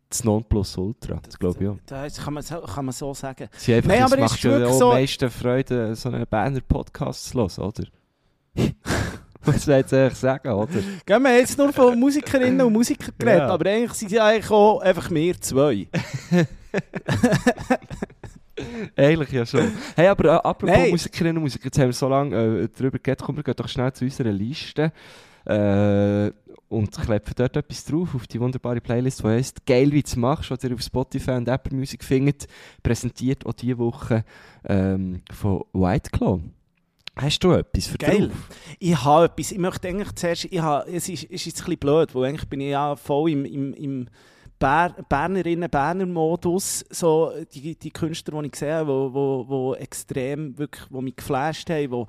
das Nonplusultra, das glaube ich auch. Das kann man, so- kann man so sagen. Sie einfach, Nein, es aber macht ja auch so- am meisten Freude, so einen Berner Podcast zu hören, oder? Was soll ich eigentlich sagen, oder? Gell, wir haben jetzt nur von Musikerinnen und Musikern geredet, Ja. aber eigentlich sind ja eigentlich auch einfach wir zwei. Eigentlich ja schon. Hey, aber äh, apropos Nein. Musikerinnen und Musiker, jetzt haben wir so lange äh, darüber geredet, komm, wir gehen doch schnell zu unserer Liste äh, und klepfen dort etwas drauf auf die wunderbare Playlist, die heisst «Geil, wie du machst», was ihr auf Spotify und Apple Music findet, präsentiert auch diese Woche ähm, von White Claw. Hast du etwas für Geil. drauf? Ich habe etwas, ich möchte eigentlich zuerst, ich habe, es ist, es ist jetzt ein bisschen blöd, weil eigentlich bin ich ja voll im, im, im Ber Bernerinnen-Berner-Modus, so die, die Künstler, die ich sehe, wo, wo, wo extrem, wirklich, wo mich geflasht haben, wo,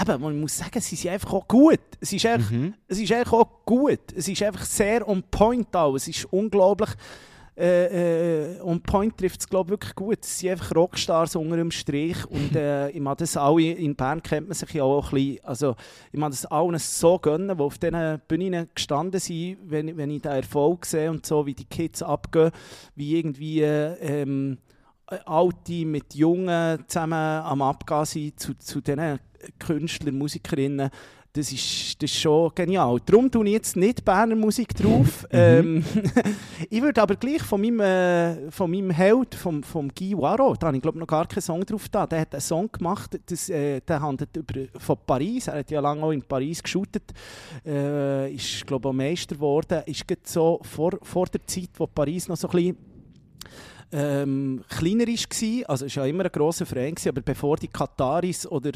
eben, man muss sagen, sie sind einfach auch gut. Es ist einfach, Mhm. es ist einfach auch gut. Es ist einfach sehr on point auch. Es ist unglaublich. Äh, äh, on point trifft es, glaube ich, wirklich gut. Es sind einfach Rockstars unter dem Strich. Und äh, ich mag das alle, in Bern kennt man sich ja auch ein bisschen. Also, ich mag das allen so gönnen, die auf diesen Bühnen gestanden sind, wenn, wenn ich den Erfolg sehe und so, wie die Kids abgehen, wie irgendwie. Äh, ähm, Alte mit Jungen zusammen am Abgehen sind zu, zu diesen Künstlern, Musikerinnen. Das ist, das ist schon genial. Darum tue ich jetzt nicht Berner Musik drauf. ähm, ich würde aber gleich von meinem, äh, von meinem Held, vom, vom Guy Waro, da habe ich glaube noch gar keinen Song drauf da. Der hat einen Song gemacht, das, äh, der handelt über, von Paris. Er hat ja lange auch in Paris geshootet. Äh, ist glaube ich auch Meister geworden. Ist so vor, vor der Zeit, wo Paris noch so ein bisschen ähm, kleiner war, also es war ja immer ein grosser Verein, gewesen, aber bevor die Kataris oder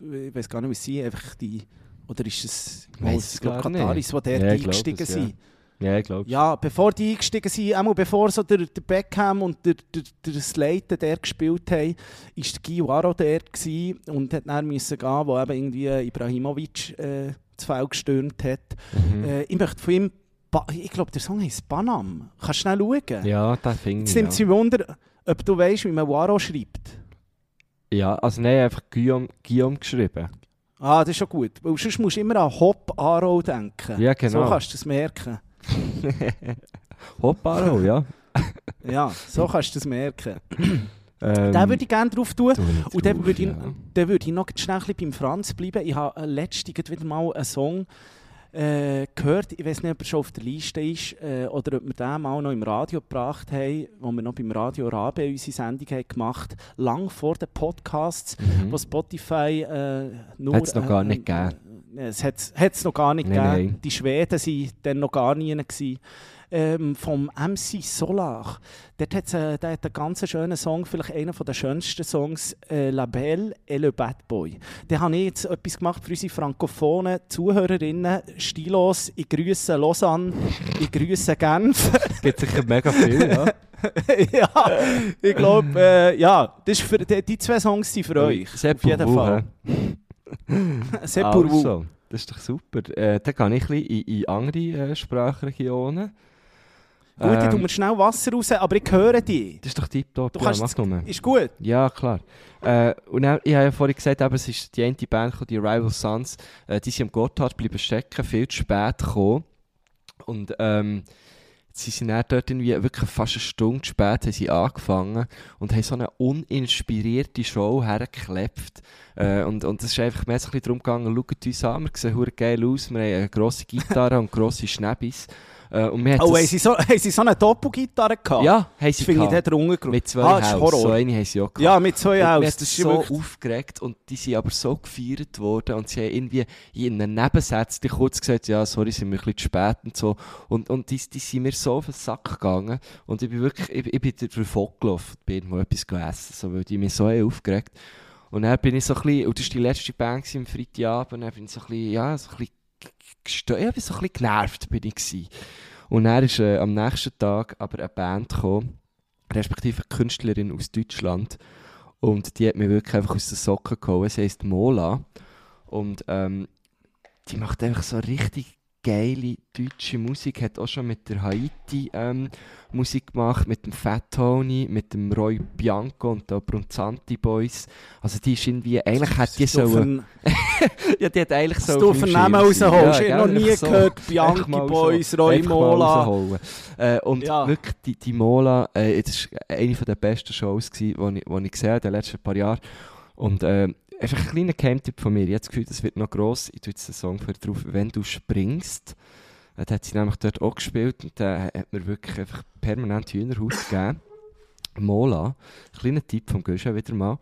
ich weiß gar nicht, wie sie einfach die oder ist es Weiss ich glaub, gar nicht. Kataris, die dort Ja, ich eingestiegen es, ja. sind? Ja, ich glaube. Ja, bevor die eingestiegen sind, einmal bevor so der, der Beckham und der, der, der Slater der gespielt haben, war der gewesen und hat dann müssen gehen, wo eben irgendwie Ibrahimovic äh, das Feld gestürmt hat. Mhm. Äh, ich möchte von ihm, Ba- ich glaube der Song heisst Banam. Kannst du schnell schauen? Ja, das finde Jetzt ich. nimmt Ja. sie Wunder, ob du weißt, wie man Waro schreibt. ja, also nein, einfach Guillaume, Guillaume geschrieben. Ah, das ist schon gut. Weil sonst musst du immer an Hop Aro denken. Ja, genau. So kannst du das merken. Hopparo, ja. Ja, so kannst du das merken. Ähm, Den würde ich gerne drauf tun. tu ich Und dann drauf, würde ich, ja. würde ich noch schnell beim Franz bleiben. Ich habe letztens wieder mal einen Song äh, gehört. Ich weiß nicht, ob er schon auf der Liste ist äh, oder ob wir den mal noch im Radio gebracht haben, wo wir noch beim Radio Rabe unsere Sendung haben gemacht lang vor den Podcasts, Mhm. wo Spotify äh, nur... Hat's noch gar nicht gegeben. Äh, es hat es noch gar nicht Nein, gegeben. Die Schweden waren dann noch gar nie. Gewesen. Ähm, vom MC Solar. Dort hat's, äh, der hat einen ganz schönen Song, vielleicht einer der schönsten Songs, äh, La Belle et le Bad Boy. Da habe ich jetzt etwas gemacht für unsere frankophonen Zuhörerinnen. Stilos, ich grüße Lausanne, ich grüße Genf. Gibt sicher mega viel, ja. ja, ich glaube, äh, ja, das ist für, die, die zwei Songs sind für euch. Sehr auf jeden Fall. Vous. Also, das ist doch super. Äh, dann gehe ich ein bisschen in, in andere äh, Sprachregionen. Gut, ich Ähm, tue mir schnell Wasser raus, aber ich höre dich. Das ist doch tiptop. Du ja, kannst mach nur. Ist gut. Ja, klar. Äh, und dann, ich habe ja vorhin gesagt, eben, es ist die eine Band, die Rival Sons, äh, die sind am Gotthard bleiben stecken, viel zu spät gekommen. Und ähm, sie sind dann dort irgendwie wirklich fast eine Stunde spät haben sie angefangen und haben so eine uninspirierte Show hergeklebt. Äh, und, und es ist einfach mehr so ein bisschen darum gegangen, schaut uns an, wir sehen geil aus, wir haben eine grosse Gitarre und grosse Schnäppis. Äh, und wir Oh, das- haben sie, so, haben sie so eine Doppelgitarre gehabt? Ja, haben Das sie finde ich dort drunter Mit zwei ah, das Haus. So eine haben sie auch gehabt. Ja, mit zwei Haus. Mir Das hat ist so wirklich... aufgeregt und die sind aber so gefeiert worden und sie haben irgendwie in einem Nebensatz die kurz gesagt, ja, sorry, sind wir ein bisschen zu spät und so. Und, und die, die sind mir so auf den Sack gegangen und ich bin wirklich, ich, ich bin davon gelaufen, bin irgendwo etwas gegessen, so, weil die mich so haben aufgeregt Und dann bin ich so ein bisschen, und das war die letzte Band am Freitagabend, und dann bin ich so ein bisschen, ja, so ein bisschen, gestö- ja, bin so ein genervt bin ich gewesen. Und dann ist äh, am nächsten Tag aber eine Band gekommen, respektive eine Künstlerin aus Deutschland, und die hat mich wirklich einfach aus den Socken gehauen. Sie heisst Mola. Und ähm, die macht einfach so richtig geile deutsche Musik. Hat auch schon mit der Haiti ähm, Musik gemacht, mit dem Fat Tony, mit dem Roy Bianco und der Brunzanti Boys. Also die ist irgendwie, eigentlich hat die so... ja, die hat eigentlich so... du meinem Namen rausholst. sein. ich habe noch gell, nie so. gehört, Bianchi Boys, so- Roy Mola. rausholen. Äh, und Ja. wirklich, die, die Mola, äh, das war eine der besten Shows, die ich, ich gesehen habe in den letzten paar Jahren. Und äh, einfach ein kleiner Geheimtipp von mir. Ich habe das Gefühl, das wird noch gross. Ich tue jetzt den Song für drauf, «Wenn du springst». Äh, Da hat sie nämlich dort auch gespielt und der hat mir wirklich einfach permanent Hühnerhaut gegeben. Mola, kleiner Tipp vom Gösche wieder mal.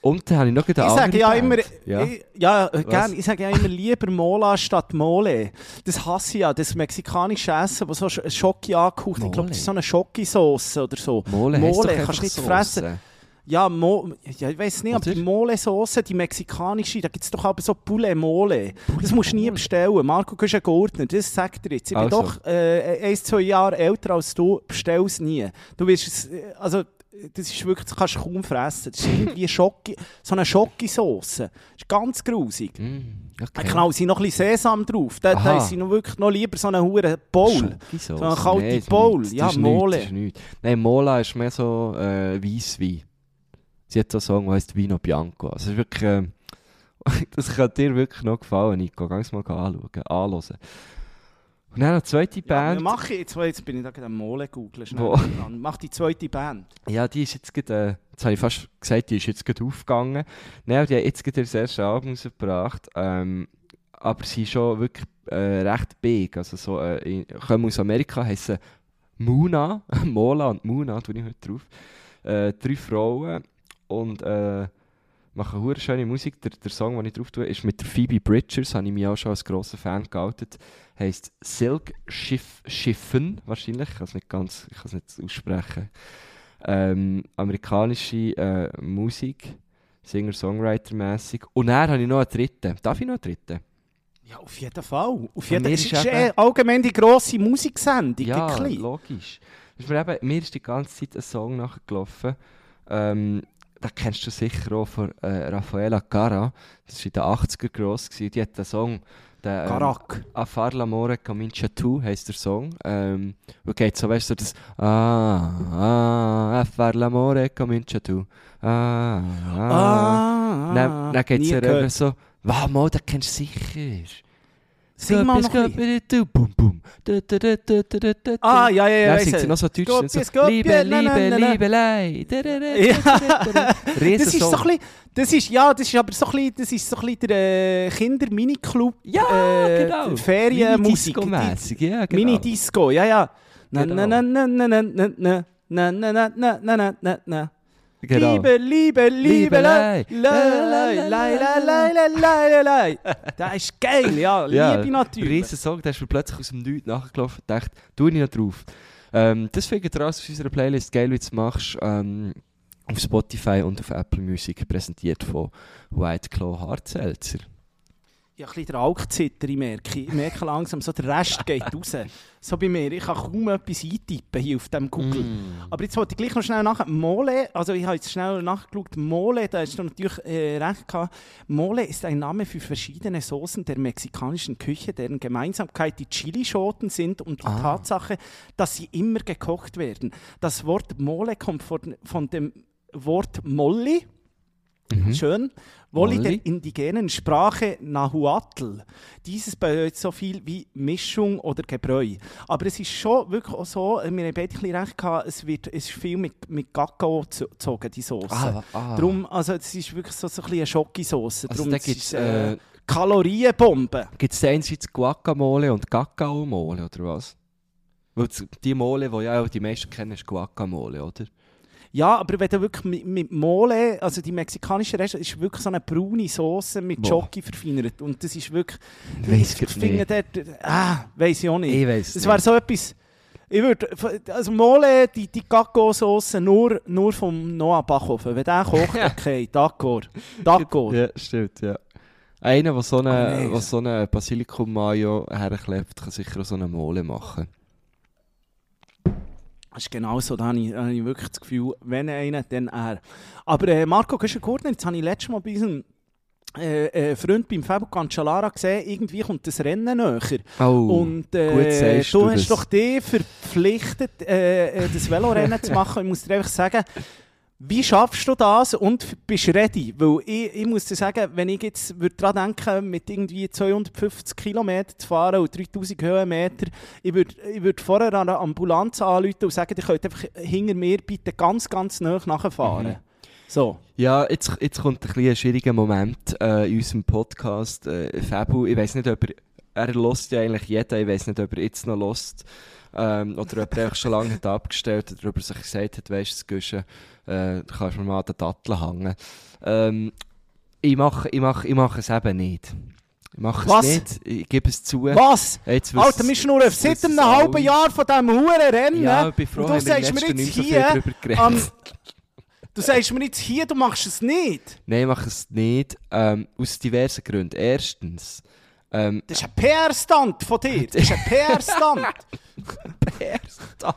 Und dann habe ich noch eine Ich sage ja immer, Ja. ich, ja, gern, ich sage ja immer lieber Mola statt Mole. Das hasse ich ja, das mexikanische Essen, das so Sch- Schoki angehaucht Ich glaube, das ist so eine Schoki-Sauce oder so. Mole, Mole kannst du nicht fressen. Ja, Mo ja ich weiß nicht, aber Oder? die Mole-Sauce, die mexikanische, da gibt es doch aber so Poulet Mole. Das musst du nie bestellen. Marco, du bist ein Gurtner, das sagt er jetzt. Ich bin Also. doch äh, ein, zwei Jahre älter als du, bestell es nie. Du wirst es, äh, also, das ist wirklich, das kannst du kaum fressen. Das ist irgendwie Schoki, so eine Schoki-Sauce. Das ist ganz grusig. Mm, okay. knallen sie noch ein bisschen Sesam drauf. Da, da ist sie noch wirklich noch lieber so einen hohen Bowl. So eine kalte ist Bowl. Ja, ist Mole. ist. Nein, Mola ist mehr so äh, Weisswein. Sie hat so einen Song, der heisst Vino Bianco. Also, es ist wirklich, ähm, das könnte dir wirklich noch gefallen, Nico. Geh es mal anschauen, anhören. Und dann eine zweite Ja, Band. mach ich jetzt, jetzt bin ich da gerade am Mole googeln. Mach die zweite Band. Ja, die ist jetzt gerade, äh, jetzt habe ich fast gesagt, die ist jetzt gerade aufgegangen. Nein, die hat jetzt gerade das erste Album rausgebracht. Ähm, aber sie ist schon wirklich äh, recht big. Also so, äh, kommen aus Amerika, heißen Muna, Mola und Muna, tue ich heute drauf. Äh, drei Frauen und äh, machen hure schöne Musik. Der, der Song, den ich drauf tue, ist mit der Phoebe Bridgers, habe ich mich auch schon als grosser Fan geoutet. Heißt Silk Schiff, Schiffen, wahrscheinlich. Ich kann es nicht ganz, ich kann es nicht aussprechen. Ähm, amerikanische äh, Musik, Singer-Songwriter-mässig. Und dann habe ich noch einen dritten. Darf ich noch einen dritten? Ja, auf jeden Fall. Auf jeden mir Es ist ist eben- allgemein die grosse Musiksendung. Ja, logisch. Mir, eben, mir ist die ganze Zeit ein Song nachgelaufen. Ähm, den kennst du sicher auch von äh, Raffaella Cara. Das war in den 80er gross. Gewesen. Die hat den Song. Den, ähm. A far l'amore comincia tu heisst der Song. Ähm, wo geht so, weißt du, das Ah, ah, a far l'amore comincia tu. Ah, ah. Ah, Dann, dann geht es ja so, wow, mal, den kennst du sicher. Sing mal noch. Ah, ja, ja, ja. Weiss singt sie noch so Deutsch. Gott, so, Gott, Liebe, ja, na, na, Liebe, na. Liebelei. Ja. Das ist so ein das ist, ja, das ist aber so ein das ist so ein der äh, Kinder-Mini-Club Ja, äh, genau. Ferienmusik. Mini-Disco-mässig, ja, genau. Mini-Disco, ja, ja. Na, Genau. na, na, na, na, na, na, na, na, na, na, na, na, na, na. Genau. Liebe, Liebe, Liebe, lei, lei, lei, lei, lei, lei. Das ist geil, ja. Ja, Liebe natürlich. Riesen Song, der ist mir plötzlich aus dem Nichts nachgelaufen und dachte, tu ich noch drauf. Ähm, das findet ihr alles auf unserer Playlist, geil wie du es machst, ähm, auf Spotify und auf Apple Music, präsentiert von White Claw Hard Seltzer. Ja, ein bisschen der Alkzitter, ich merke. Ich merke langsam, so der Rest geht raus. So bei mir, ich kann kaum etwas eintippen hier auf dem Google. Mm. Aber jetzt wollte ich gleich noch schnell nach. Mole, also ich habe jetzt schnell nachgeschaut. Mole, da hast du natürlich äh, recht gehabt. Mole ist ein Name für verschiedene Soßen der mexikanischen Küche, deren Gemeinsamkeit die Chilischoten sind und die Ah. Tatsache, dass sie immer gekocht werden. Das Wort Mole kommt von, von dem Wort Molli. Mhm. Schön. Wolli der indigenen Sprache Nahuatl. Dieses bedeutet so viel wie Mischung oder Gebräu. Aber es ist schon wirklich auch so, wir haben beide ein bisschen recht gehabt, es, wird, es ist viel mit, mit Kakao gezogen, die Soße. Ah, ah. Darum, also es ist wirklich so, so ein bisschen eine Schokosauce. Also da es gibt es äh, äh, Kalorienbombe. gibt's einerseits Guacamole und Cacao-Mole, oder was? Weil die Mole, die ja auch die meisten kennen, ist Guacamole, oder? Ja, aber wenn du wirklich mit, mit Mole, also die mexikanische Reste, ist wirklich so eine braune Soße mit Boah. Schoki verfeinert. Und das ist wirklich... Ich weiss ich nicht. dort, ah, weiss ich auch nicht. Ich weiss Das wäre so etwas. Ich würde, also Mole, die, die Gacko-Sauce nur, nur vom Noah Bachhofen. Wenn der kocht, okay, d'accord. D'accord. Ja, stimmt, ja. Einer, der so Oh, eine, nee. so eine Basilikum-Mayo herklebt, kann sicher auch so eine Mole machen. Das ist genau so, da habe ich, habe ich wirklich das Gefühl, wenn einer, dann er. Aber äh, Marco Güschen-Gurtner, jetzt habe ich letztes Mal bei unserem äh, äh, Freund beim Fabio Cancellara gesehen, irgendwie kommt das Rennen näher. Oh, Und äh, du du hast doch dich verpflichtet, äh, äh, das Velorennen zu machen. Ich muss dir einfach sagen, wie schaffst du das und bist ready? Weil ich, ich muss dir sagen, wenn ich jetzt würd daran denken, mit irgendwie 250 Kilometer zu fahren und 3000 Höhenmeter, ich würde ich würd vorher an eine Ambulanz anrufen und sagen, ihr könnt einfach hinter mir bitte ganz, ganz nah nachfahren. Mhm. So. Ja, jetzt, jetzt kommt ein, ein schwieriger Moment äh, in unserem Podcast. Äh, Fabu, ich weiß nicht, ob er, er lost ja eigentlich jeder, ich weiß nicht, ob er jetzt noch lost. Ähm, oder ob er schon lange hat abgestellt oder ob er sich gesagt hat, weißt du, das Güschen, äh, du kannst mir mal an den Datteln hängen. Ähm, ich mache ich mach, ich mach es eben nicht. Ich mache es Was? nicht, ich gebe es zu. Was? Jetzt Alter, wir schnurren seit einem halben Jahr von diesem huren Rennen. Ja, ich bin froh, und du sagst mir jetzt so hier, drüber geredet. am, du sagst mir jetzt hier, du machst es nicht. Nein, ich mache es nicht, ähm, aus diversen Gründen. Erstens, ähm, Das ist ein PR-Stand von dir. Das ist ein PR-Stand. PR-Stand.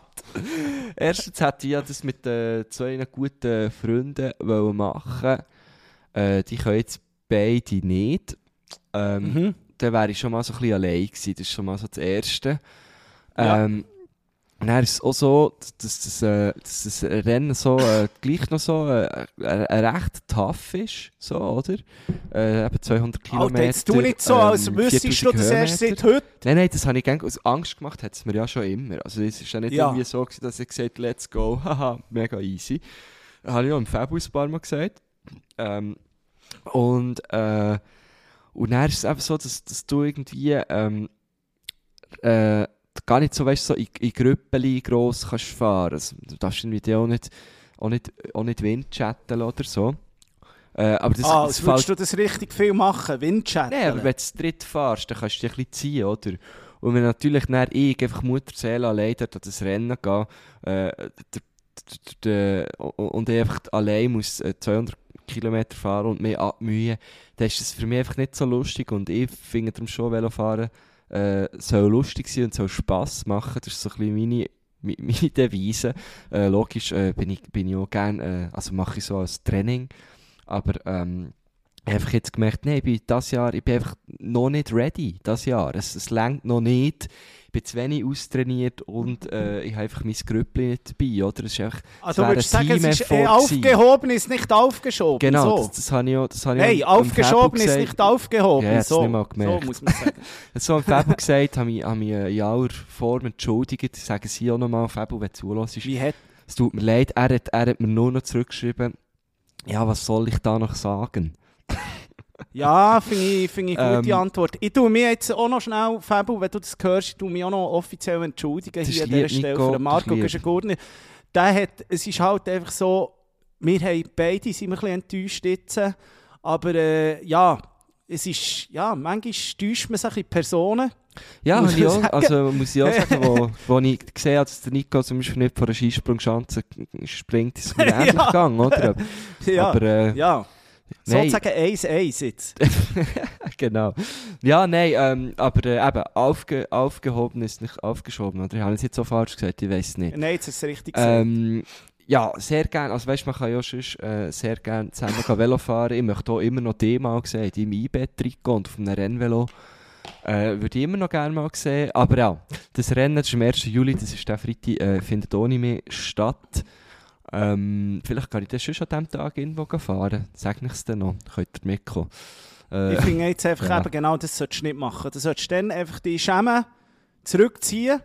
Erstens hätte ich ja das mit äh, zwei guten Freunden wollen machen äh, Die können jetzt beide nicht. Ähm, mhm. Dann wäre ich schon mal so ein bisschen allein gewesen. Das ist schon mal so das Erste. Ja. Und dann ist es auch so, dass das, äh, dass das Rennen so, äh, gleich noch so äh, recht tough ist, so, oder? Äh, eben 200 Kilometer. Alter, jetzt tu nicht so, als ähm, wüsstest du 4000 das erst seit heute. Nein, nein, das habe ich gerne aus Angst gemacht, hat es mir ja schon immer. Also es ist ja nicht Ja. irgendwie so gewesen, dass ich gesagt let's go, haha, mega easy. Das habe ich auch im Fabus ein paar Mal gesagt. Ähm, und, äh, und dann ist es eben so, dass, dass du irgendwie ähm, äh, gar nicht so, weißt, so in, in Grüppeli gross kannst fahren. Also, du darfst irgendwie auch nicht, auch nicht, auch nicht Windchatten oder so. Äh, aber das, ah, das als würdest du das richtig viel machen, Windchat. Nein, aber wenn du dritt fährst, dann kannst du dich ein bisschen ziehen, oder? Und wenn natürlich dann ich einfach Mutterseele allein dort an das Rennen gehe, äh, und ich einfach allein muss äh, 200 Kilometer fahren und mich abmühen, dann ist das für mich einfach nicht so lustig und ich finde darum schon, Velofahren äh, soll lustig sein und soll Spass machen, das ist so ein bisschen meine, meine Devise. Äh, logisch äh, bin, ich, bin ich auch gerne, äh, also mache ich so als Training, aber ähm, einfach jetzt gemerkt, nee, ich bin das Jahr, ich bin einfach noch nicht ready, das Jahr. Es, es längt noch nicht. Ich bin zu wenig austrainiert und äh, ich habe einfach mein Grüppli nicht dabei, oder? Es ist einfach, Also es du würdest sagen, es ist äh, gewesen. aufgehoben, ist nicht aufgeschoben. Genau, So. das, das habe ich auch, das habe ich Nein, am aufgeschoben ist nicht aufgehoben. Ja, ich hab's so. nicht mal so gemerkt. muss man sagen. So am Fabio gesagt, habe ich, habe mich äh, in aller Form entschuldigt. Sagen Sie auch nochmal, Fabio, wenn du zulässt. Wie hat Es tut mir leid, er hat, er hat mir nur noch zurückgeschrieben, ja, was soll ich da noch sagen? Ja, finde ich, find ich eine gute Ähm, Antwort. Ich tue mir jetzt auch noch schnell, Fabu, wenn du das hörst, ich tue mich auch noch offiziell entschuldigen hier an dieser Stelle Nico, für Marco. Der hat, es ist halt einfach so, wir haben beide sind ein bisschen enttäuscht jetzt, aber äh, ja, es ist, ja, manchmal täuscht man sich Personen. Ja, Muss ich auch, also muss ich auch sagen, wo, wo ich gesehen habe, dass der Nico zum Beispiel nicht von einer Skisprungschanze springt, ist es mir Ja. ähnlich gegangen, oder? Ja, Aber, äh, ja. Nein. Sozusagen 1-1 jetzt. genau. Ja, nein, ähm, aber äh, eben, aufge, aufgehoben ist nicht aufgeschoben, oder? Ich habe es jetzt so falsch gesagt, ich weiß nicht. Nein, jetzt ist es richtig. Ähm, ja, sehr gerne. Also weißt, man kann ja schon äh, sehr gerne zusammen Velo fahren. Ich möchte auch immer noch die mal sehen, die im E-Bett-Trikot und auf einem Rennvelo. Äh, würde ich immer noch gerne mal sehen. Aber ja, das Rennen das ist am 1. Juli, das ist der Freitag, äh, findet ohne mich statt. Ähm, vielleicht kann ich das schon an diesem Tag irgendwo fahren. Sag ich es dann noch. Könnt ihr mitkommen. Äh, Ich finde jetzt einfach ja. eben genau das solltest du nicht machen. Du solltest dann einfach die schämen, zurückziehen,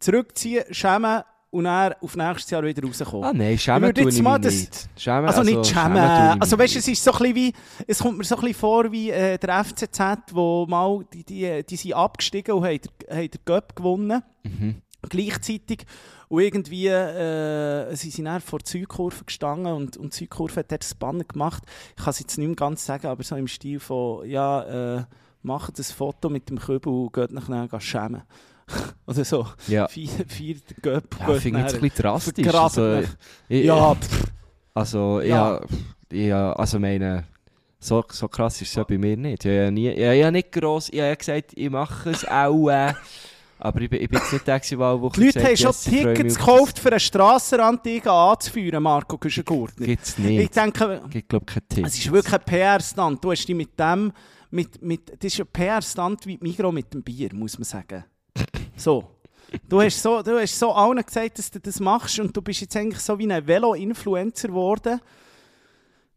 zurückziehen, schämen und dann auf nächstes Jahr wieder rauskommen. ah nein, schämen tue ich mal das- nicht. Schämen, also, nicht schämen. mich Also weißt du, es ist so ein bisschen wie, es kommt mir so ein bisschen vor wie äh, der FCZ, wo mal, die, die, die sind abgestiegen und haben, den- haben den Göpp gewonnen. Mhm. Gleichzeitig. Und irgendwie äh, sie sind dann vor der Südkurve gestanden und, und die Südkurve hat dort das Banner gemacht. Ich kann es jetzt nicht mehr ganz sagen, aber so im Stil von, ja, äh, macht ein Foto mit dem Kübel und geht nachher schämen. Oder so. Ja, Vier, vier Göpp. ja finde ich jetzt ein bisschen drastisch. Also, mich. ich, Ja, pff, Also, Ja. ja, ja, also meine, so, so krass ist es ja bei mir nicht. Ich habe ja, nie, ich habe ja nicht gross, ich habe ja gesagt, ich mache es auch, äh, aber ich bin, ich bin jetzt nicht der der auch die Leute haben schon Tickets gekauft, für einen Strassenrand anzuführen, Marco Güschengurtner. Gibt es Ich nicht. denke, Gibt, glaube ich, kein Ticket. es ist wirklich ein PR-Stand. Du hast dich mit dem, mit, mit, das ist ein PR-Stand wie Migro mit dem Bier, muss man sagen. So. Du hast, so, du hast so allen gesagt, dass du das machst und du bist jetzt eigentlich so wie ein Velo-Influencer geworden.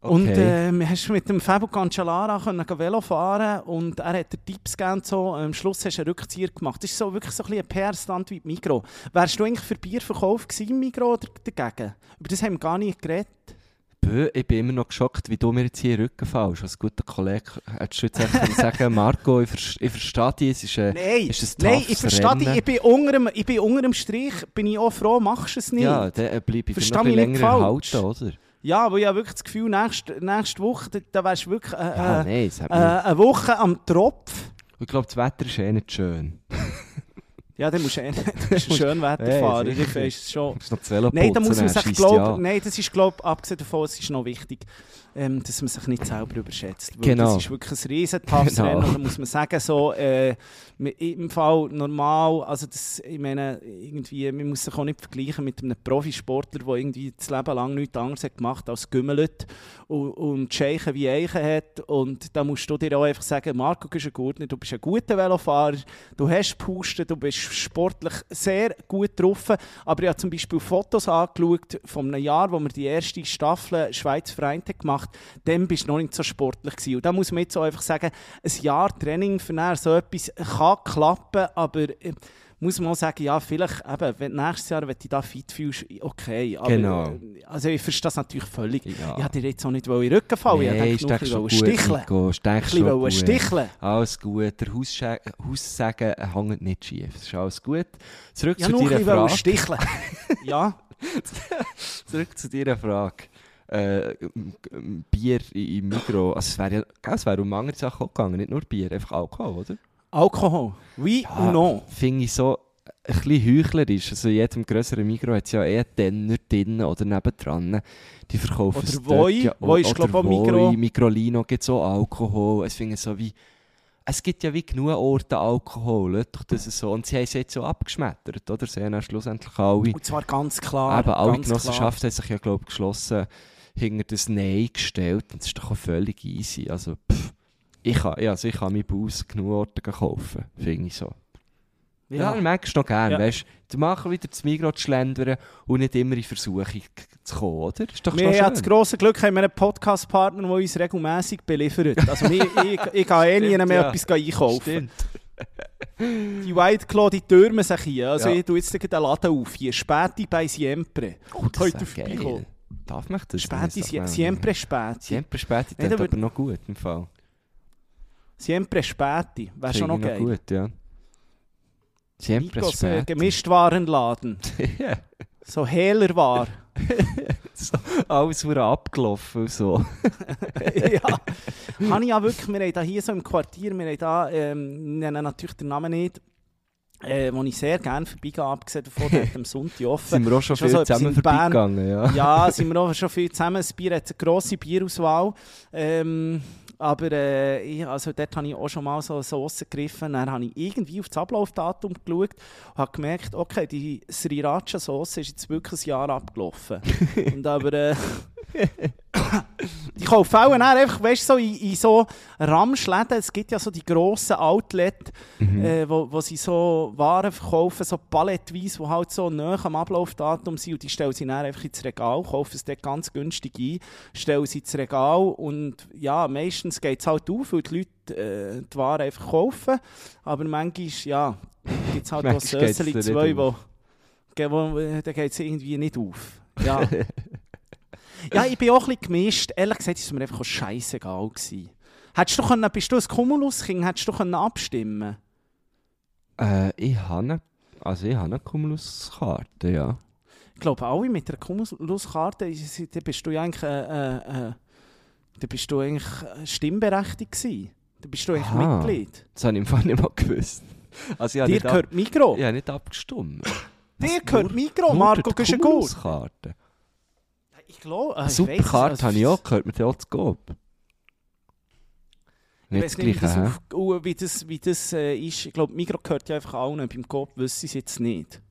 Und Okay. äh, hast mit dem Fabio Cancellara können Velo fahren und er hat dir Tipps gegeben. So. Am Schluss hast du einen Rückzieher gemacht. Das ist so, wirklich so ein ein PR-Stand wie Migro. Wärst du eigentlich für Bierverkauf gewesen im Migro oder dagegen? Über das haben wir gar nicht geredet. Bö, ich bin immer noch geschockt, wie du mir jetzt hier Rücken fällst. Als guter Kollege hättest du jetzt einfach können sagen Marco, ich, vers ich verstehe dich, es ist, äh, Nein, ist ein nein ich verstehe dich. Ich bin, unter dem, ich bin unter dem Strich, bin ich auch froh, machst du es nicht. Ja, dann bleibe ich Versteh noch ein bisschen länger falsch. erhalten, oder? Ja, aber ich habe wirklich das Gefühl, nächste, nächste Woche, da, da wärst du wirklich äh, Ja, äh, nein, äh, eine Woche am Tropf. Ich glaube, das Wetter ist eh nicht schön. Ja, dann musst du eh nicht schön Wetter Hey, fahren. sicher. Ich es schon. Du musst noch Nein, da muss man sich, glaub, ja. nein, das ist, glaube abgesehen davon, es ist noch wichtig, ähm, dass man sich nicht selber überschätzt. Weil Genau. Das ist wirklich ein riesen Genau. Rennen. Da muss man sagen, so, äh, im Fall normal, also das, ich meine, irgendwie, man muss sich auch nicht vergleichen mit einem Profisportler, der irgendwie das Leben lang nichts anderes hat gemacht als Gümmelt und, und Scheichen wie Eichen hat. Und da musst du dir auch einfach sagen, Marco Güschengurtner, du bist ein guter Velofahrer, du hast Pusten, du bist sportlich sehr gut drauf. Aber ich habe zum Beispiel Fotos angeschaut von einem Jahr, wo wir die erste Staffel Schweiz Vereint haben gemacht dann bist du noch nicht so sportlich gewesen. Und da muss man jetzt auch einfach sagen, ein Jahr Training für nachher so etwas kann klappen, aber äh, muss man auch sagen, ja, vielleicht eben, wenn nächstes Jahr, wenn du da fit fühlst, okay. Aber, Genau. äh, Also ich verstehe das natürlich völlig. Ja. Ich hatte dir jetzt auch nicht in den Rücken fallen. Nein, ich wollte nur ein bisschen sticheln. Ein wollen gut. sticheln. Alles gut, der Haussagen hängt nicht schief. Es ist alles gut. Zurück Ja, zu deiner Frage. sticheln. ja. Zurück zu deiner Frage. Äh, Bier im Mikro. Also es wäre ja, es wäre um andere Sachen auch gegangen, nicht nur Bier, einfach Alkohol, oder? Alkohol. Oui ou non? Finde ich so ein bisschen heuchlerisch. Also in jedem grösseren Mikro hat es ja eher Tenner drin oder nebendran. Die verkaufen Oder es Voi. dort, Voi ist, oder glaub ich, Migros. Migrolino gibt es auch Alkohol. Es finde so wie... Es gibt ja wie genug Orte Alkohol, doch das ist so. Und sie haben es jetzt so abgeschmettert, oder? Sie haben schlussendlich alle... Und zwar ganz klar. Eben, alle ganz klar. Genossenschaften haben sich ja, glaube ich, geschlossen hinter das Nein gestellt. Und das ist doch auch völlig easy. Also, pff, ich kann, ja, also ich kann meinen Bus genug Orte kaufen, finde ich so. Ja, ja merkst du noch gerne, Ja. weißt du? Machst wieder das Migros zu schlendern und nicht immer in Versuchung zu kommen, oder? Ist doch Wir haben das grosse Glück, haben wir einen Podcast-Partner, der uns regelmässig beliefert. Also wir, ich, ich kann eh nie mehr ja. etwas einkaufen. Stimmt. Die White Claw, die türmen sich hier. Also Ja. ich tue jetzt den Laden auf. Hier, Späti bei Siempre. Oh, das Heute ist ja geil. Darf mich das? Späti, mal. Siempre Späti. Siempre Späti, das aber- aber noch gut im Fall. Siempre Späti. Wäre schon noch geil. gut, ja. Siempre äh, Späti. Gemischtwarenladen. ja. So hehler war. so, alles wurde abgelaufen und so. ja. Habe ich ja wirklich, wir haben da hier so im Quartier, wir haben da, ähm, nennen natürlich den Namen nicht, äh, wo ich sehr gerne vorbeigehe, abgesehen davon, der hat am Sonntag offen. Sind wir auch schon viel so zusammen vorbeigegangen, ja. Ja, sind wir auch schon viel zusammen. Das Bier hat eine grosse Bierauswahl. Ähm, aber äh, ich, also dort habe ich auch schon mal so eine Sauce gegriffen. Dann habe ich irgendwie auf das Ablaufdatum geschaut und habe gemerkt, okay, die Sriracha-Sauce ist jetzt wirklich ein Jahr abgelaufen. und aber... Äh, ich kaufe auch einfach, weißt du, so in, in so Ramschläden, es gibt ja so die grossen Outlets, Mhm. äh, wo, wo sie so Waren verkaufen, so palettweise, die halt so nahe am Ablaufdatum sind und die stellen sie dann einfach ins Regal, kaufen es dort ganz günstig ein, stellen sie ins Regal und ja, meistens geht es halt auf, weil die Leute äh, die Waren einfach kaufen, aber manchmal, ja, gibt es halt auch nicht zwei, wo, auf. ge- wo, da geht es irgendwie nicht auf. Ja. ja, ich bin auch ein bisschen gemischt. Ehrlich gesagt, es mir einfach scheißegal gewesen. Hättest du können, bist du ein Cumulus-Kind, hättest du können abstimmen Äh, ich habe eine, also ich habe eine Cumulus-Karte, ja. Ich glaube, alle mit einer Cumulus-Karte, da bist du ja eigentlich, äh, äh, da bist du eigentlich stimmberechtigt gewesen. Da bist du eigentlich Aha. Mitglied. Das habe ich im Fall nicht mal gewusst. Also Dir ab, gehört Migro. ich habe nicht abgestimmt. Dir gehört Migro, Nur Marco. Kurauskarte. Ich glaube, äh, weiss es, Superkarte also- habe ich auch gehört, mit der auch zu Coop. Ich Nicht weiß nicht, wie das, Gleiche, auf, uh, wie das, wie das äh, ist. Ich glaube, Migro gehört ja einfach allen. Beim Coop wissen sie es jetzt nicht.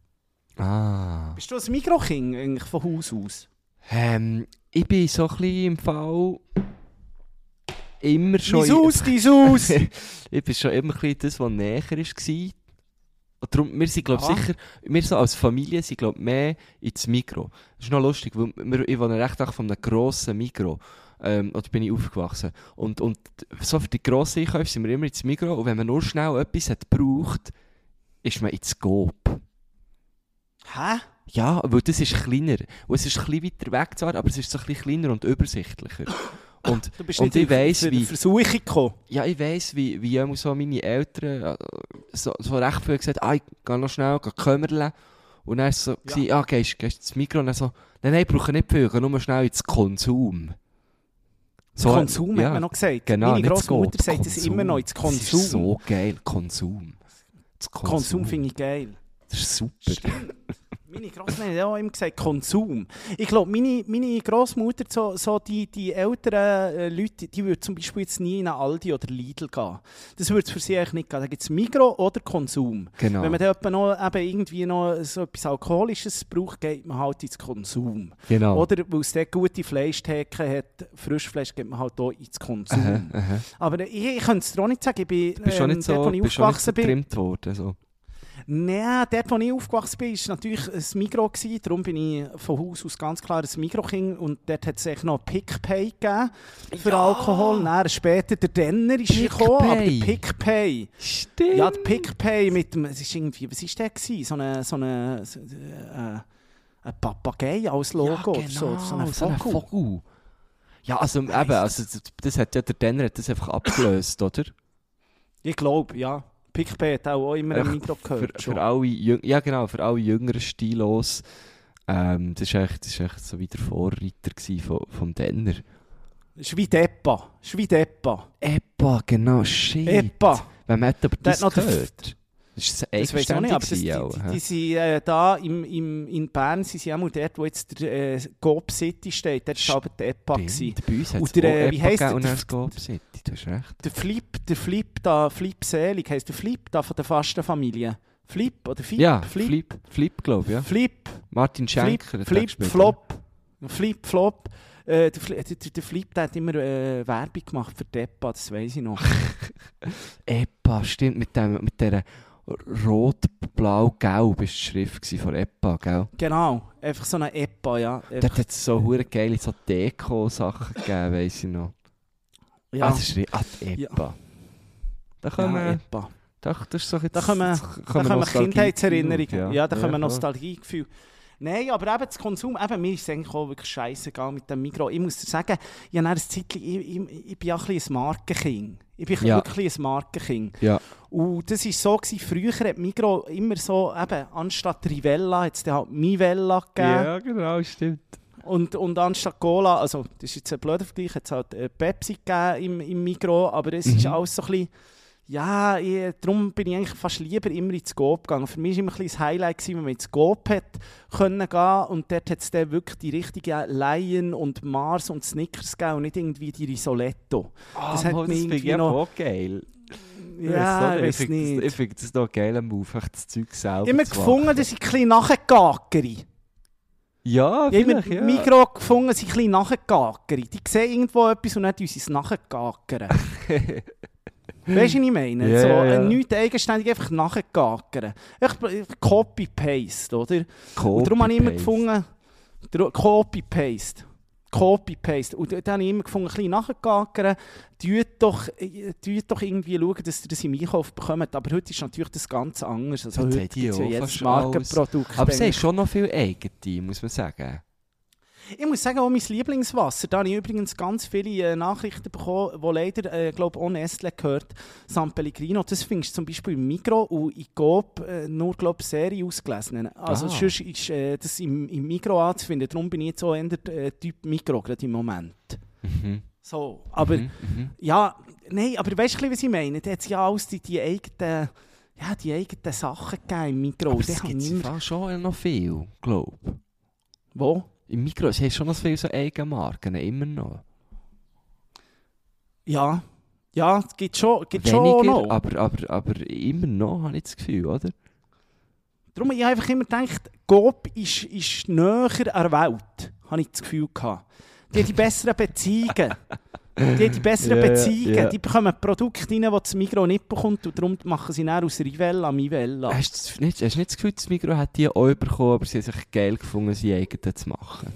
Ah. Bist du ein Migro-King eigentlich von Haus aus? Ähm, ich bin so ein bisschen im Fall immer schon... Dein Haus, dein Haus! ich bin schon immer ein bisschen das, was näher war. Und darum, wir sind, glaube Aha. sicher, wir so als Familie sind, glaube mehr ins Mikro. Das ist noch lustig, weil wir, ich wohne recht auch von einem grossen Mikro. Ähm, oder bin ich aufgewachsen. Und, und so für die grossen Einkäufe sind wir immer ins Mikro. Und wenn man nur schnell etwas hat gebraucht, ist man ins Coop. Hä? Ja, weil das ist kleiner. Und es ist ein bisschen weiter weg zwar, aber es ist so ein bisschen kleiner und übersichtlicher. Und, Du bist und nicht ich weiss, Ver- wie... Versuchung gekommen. Ja, ich weiss, wie, wie immer so meine Eltern äh, so, so recht viel gesagt ah, ich gehe noch schnell, gehe kümmern. Und dann war so, Ja. ja gehst, gehst ins Mikro und dann so, nein, nein, ich brauche nicht viel, gehe nur schnell ins Konsum. So, Konsum ja, hat man noch gesagt. Genau, Meine das Großmutter sagt es Konsum. immer noch, ins Das Konsum. ist so geil, Konsum. Das Konsum finde ich geil. Das ist super. Meine Großmutter hat auch immer gesagt, Konsum. Ich glaube, meine, meine Großmutter, so, so die, die älteren äh, Leute, die würden zum Beispiel jetzt nie in einen Aldi oder Lidl gehen. Das würde es für sie eigentlich nicht gehen. Da gibt es Migro oder Konsum. Genau. Wenn man dann noch, eben irgendwie noch so etwas Alkoholisches braucht, geht man halt ins Konsum. genau. Oder weil es dort gute Fleischtheke hat, Frischfleisch geht man halt auch ins Konsum. Aha, aha. Aber ich, ich könnte es dir auch nicht sagen, ich bin, Du bist schon ähm, nicht so, dort, wo ich aufgewachsen bin, worden. So. Nein, dort, wo ich aufgewachsen bin, war natürlich ein. Gewesen. Darum bin ich von Haus aus ganz klar ein Migro-King. Und dort hat es noch PickPay gegeben für Ja. Alkohol. Dann später der Denner ist PickPay. gekommen, aber der PickPay. Stimmt. Ja, der PickPay mit dem, es ist irgendwie, was war der gewesen? So eine, so eine, so, äh, ein Papagei als Logo ja, oder so, genau, so ein so ein Vogel. Vogel. Ja, also eben, also das, das hat ja der Denner hat das einfach abgelöst, oder? Ich glaube, ja. PickPay hat auch immer ein Echt Migro Für, gehört. schon. für alle Jüng ja genau, für alle jüngeren Stilos. Ähm, das war echt, das echt so wie der Vorreiter gewesen vom, Denner. Ist wie Deppa. Ist wie Deppa. Epa, genau, shit. Epa. Wenn man hat aber das hat gehört. Das ist Das weiß ich auch nicht, aber das, die, eigenständig die, gewesen, die sind äh, da im, im, in Bern, sind sie auch mal dort, wo jetzt der äh, Coop City steht, dort war aber die EPA. auch. gewesen. Bei uns hat es der, auch äh, wie Epa heisst der- und der- Coop City, du hast recht. Der Flip, der Flip da, Flip Selig, heisst der Flip da von der Fastenfamilie. Flip oder Flip? Ja, Flip. Flip, Flip, glaube ich, ja. Flip, Martin Flip, Schenker. Flip, gespielt, Flop. Flip, Flop. Äh, der, Fli- der, der Flip der hat immer äh, Werbung gemacht für die EPA, das weiß ich noch. Epa, stimmt, mit, dem, mit dieser rot-blau-gelb ist die Schrift von Epa, gell? genau, einfach so eine EPA, ja. Dort hat es so hure geile so Deko-Sachen gegeben, weiss ich noch. ja, Ah, das ist ah, die Epa. Da können ja, wir... EPA. Doch, das ist so jetzt, Da kommen- jetzt Da Kindheitserinnerungen. Ja, da kommen voll. Nostalgiegefühle. Nein, aber eben das Konsum, eben, mir ist es eigentlich auch wirklich scheißegal mit dem Migros. Ich muss dir sagen, ich, habe Zeitchen, ich, ich, ich bin ja ein bisschen ein Markenking. Ich bin Ja. wirklich ein Markenking. Ja. Und das war so, gewesen, früher hat Migros immer so, eben, anstatt Rivella hat es dann halt Mivella gegeben. Ja, genau, stimmt. Und, und anstatt Cola, also das ist jetzt ein blöder Vergleich, hat es halt äh, Pepsi gegeben im, im Migros, aber es ist Mhm. alles so ein bisschen, ja, ich, darum bin ich eigentlich fast lieber immer ins Coop gegangen. Für mich war immer ein bisschen das Highlight, gewesen, wenn man ins Coop hat können gehen und dort hat es dann wirklich die richtigen Lion und Mars und Snickers gegeben und nicht irgendwie die Risoletto. Ah, Das hat mich irgendwie noch- geil. Ja, ich ich weiß finde das, ich nicht. finde das noch ein geiler Move, das Zeug selber Immer zu gefunden, dass ich ein bisschen nachgegagere. Ja, Ich habe ja. Migros gefunden, sie ein bisschen nachgegagere. Die sehen irgendwo etwas und sie es nachgegagern. Weißt du, was ich meine? Ja, so, ja. äh, nichts eigenständig einfach äh, Copy-Paste, oder? Und darum habe ich immer gefunden, Copy-Paste. Copy-Paste. Und dann habe ich immer gefunden, ein bisschen nachgegagern. Tut doch, tut doch irgendwie schauen, dass ihr das im Einkauf bekommt. Aber heute ist natürlich das ganz anders. Also Heute heute gibt es ja jedes Markenprodukt. Aber haben eigentlich. schon noch viel eigene, muss man sagen. Ich muss sagen, auch mein Lieblingswasser, da habe ich übrigens ganz viele äh, Nachrichten bekommen, die leider, äh, glaube auch Nestle gehört, San Pellegrino, das findest du zum Beispiel im Migro und in Coop äh, nur, glaube ich, Serie ausgelesen. Also Ah. sonst ist äh, das im, im Migro anzufinden, darum bin ich jetzt auch eher äh, Typ Migro, gerade im Moment. Mhm. So, aber Mhm, mhm. ja, nein, aber weißt du, was ich meine? Da hat ja alles die, die eigenen, ja, die eigenen Sachen gegeben im Mikro. Aber das gibt ich es schon noch viel, glaube ich. Wo? Im Mikro hast du schon noch viele so Eigenmarken, immer noch. Ja. Ja, es gibt schon, gibt Weniger, schon noch. aber, aber, aber immer noch, habe ich das Gefühl, oder? Darum habe ich einfach immer gedacht, Coop ist, ist näher an der Welt, habe ich das Gefühl gehabt. Die haben die besseren Beziehungen. Die haben die besseren ja, Beziehungen. ja. Die bekommen Produkte rein, die das Migros nicht bekommt und darum machen sie dann aus Rivella Mivella. Hast du nicht, hast du nicht das Gefühl, das Mikro hat die auch bekommen, aber sie haben sich geil gefunden, sie eigene zu machen?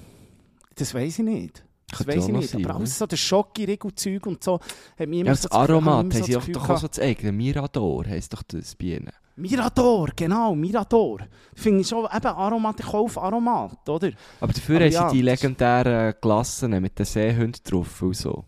Das weiß ich nicht. Das weiß ich nicht. sein, Aber alles so das Schocki-Riegel-Zeug und so hat immer Ja, so das Aromat, haben sie doch Gefühl auch so das eigene. Mirador heisst doch das bei ihnen. Mirador, genau, Mirador. Finde ich schon, eben Aromat, ich kaufe Aromat, oder? Aber dafür Aber haben ja, sie die legendären Glassen mit den Seehunden drauf und so.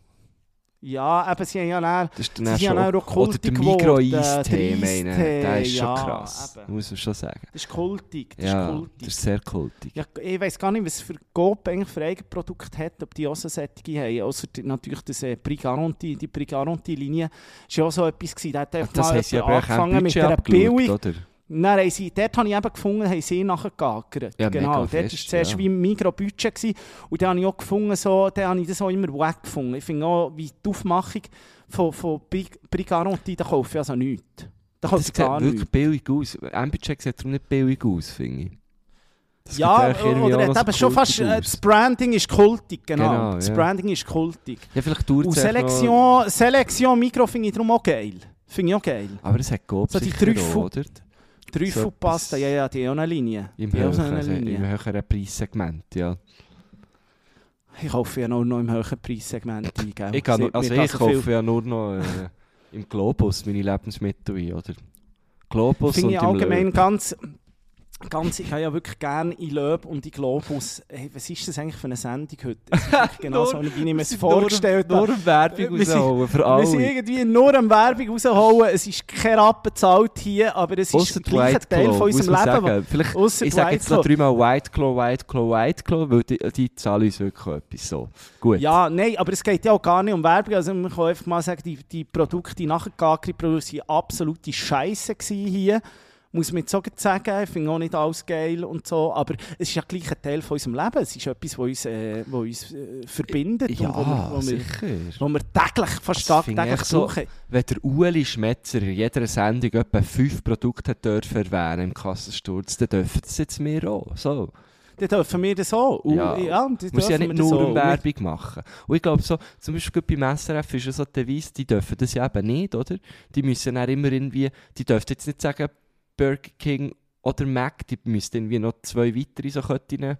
Ja, eben, sie haben ja dann, Das ist sie dann ja schon... dann auch Oder kultig der geworden. Migro-Eistee, Der meine Eistee, der ist schon ja, krass. eben. Muss man schon sagen. Das ist kultig, das Ja, ist kultig. das ist sehr kultig. Ja, ich weiß gar nicht, was für Coop eigentlich für Eigenprodukte hat, ob die auch so solche haben. Außer natürlich das äh, Brigaronti, die Brigaronti-Linie ist ja auch so etwas gewesen. Da hat einfach Das mal sie angefangen mit einer Billig. oder? Dann haben sie, dort habe ich eben gefunden, haben sie nachgegackert. Ja, genau, dort war fest, zuerst ja. wie ein Migros-Budget. gewesen. Und dann habe ich auch gefunden, so, dann habe ich das auch immer weg gefunden. Ich finde auch, wie die Aufmachung von, von Brig- Brigaronti, da kaufe ich also nichts. Da Das kaufe ich sieht gar wirklich nichts. billig aus. Ambitcheck sieht darum nicht billig aus, finde ich. Das Ja, oder hat eben schon fast, äh, das Branding ist kultig, genau. Genau, das ja. Branding ist kultig. Ja, vielleicht dauert Und es Selektion, Selektion Mikro finde ich darum auch geil. Finde ich auch geil. Aber es hat Coop So die sicher Trüffel- oder? Trüffelpasta, etwas- ja, ja, die haben eine Linie. Im Die so höheren, Linie. im höheren Preissegment, ja. Ich kaufe ja nur noch im höheren Preissegment ein. Ich, kann also ich so kaufe ja nur noch äh, im Globus meine Lebensmittel ein, oder? Globus Finde ich allgemein Löb. ganz, ganz... Ich habe ja wirklich gerne in Löb und in Globus... Hey, was ist das eigentlich für eine Sendung heute? Es ist genau so, wie ich mir es vorgestellt habe. nur Werbung Wir sind- rausholen für Wir sind alle. irgendwie nur am Werbung rausholen. Es ist kein Rappen bezahlt hier, aber es ist ein White Teil Claw, von unserem Leben. sagen. Vielleicht, Ausser ich sage jetzt noch dreimal White Claw, White Claw, White Claw, weil die, die zahlen uns wirklich etwas so. Gut. Ja, nein, aber es geht ja auch gar nicht um Werbung. Also man kann einfach mal sagen, die, die Produkte, die nachgegagerte Produkte, waren absolute Scheiße hier. Muss man jetzt so sagen. Ich finde auch nicht alles geil und so. Aber es ist ja gleich ein Teil von unserem Leben. Es ist etwas, was uns, äh, was uns äh, verbindet. Ja, und wo wir, wo wir, sicher. wo wir täglich, fast tagtäglich so- brauchen. Wenn der Ueli Schmetzer in jeder Sendung etwa fünf Produkte dürfen erwähnen im Kassensturz, dann dürfen das jetzt wir auch. So. Dann dürfen wir das auch. Und, Ja. ja, Muss ja nicht nur um Werbung machen. Und ich glaube, so, zum Beispiel beim SRF ist ja so der Devise, die dürfen das ja eben nicht, oder? Die müssen dann immer irgendwie, die dürfen jetzt nicht sagen Burger King oder Mac, die müssen irgendwie noch zwei weitere so Ketten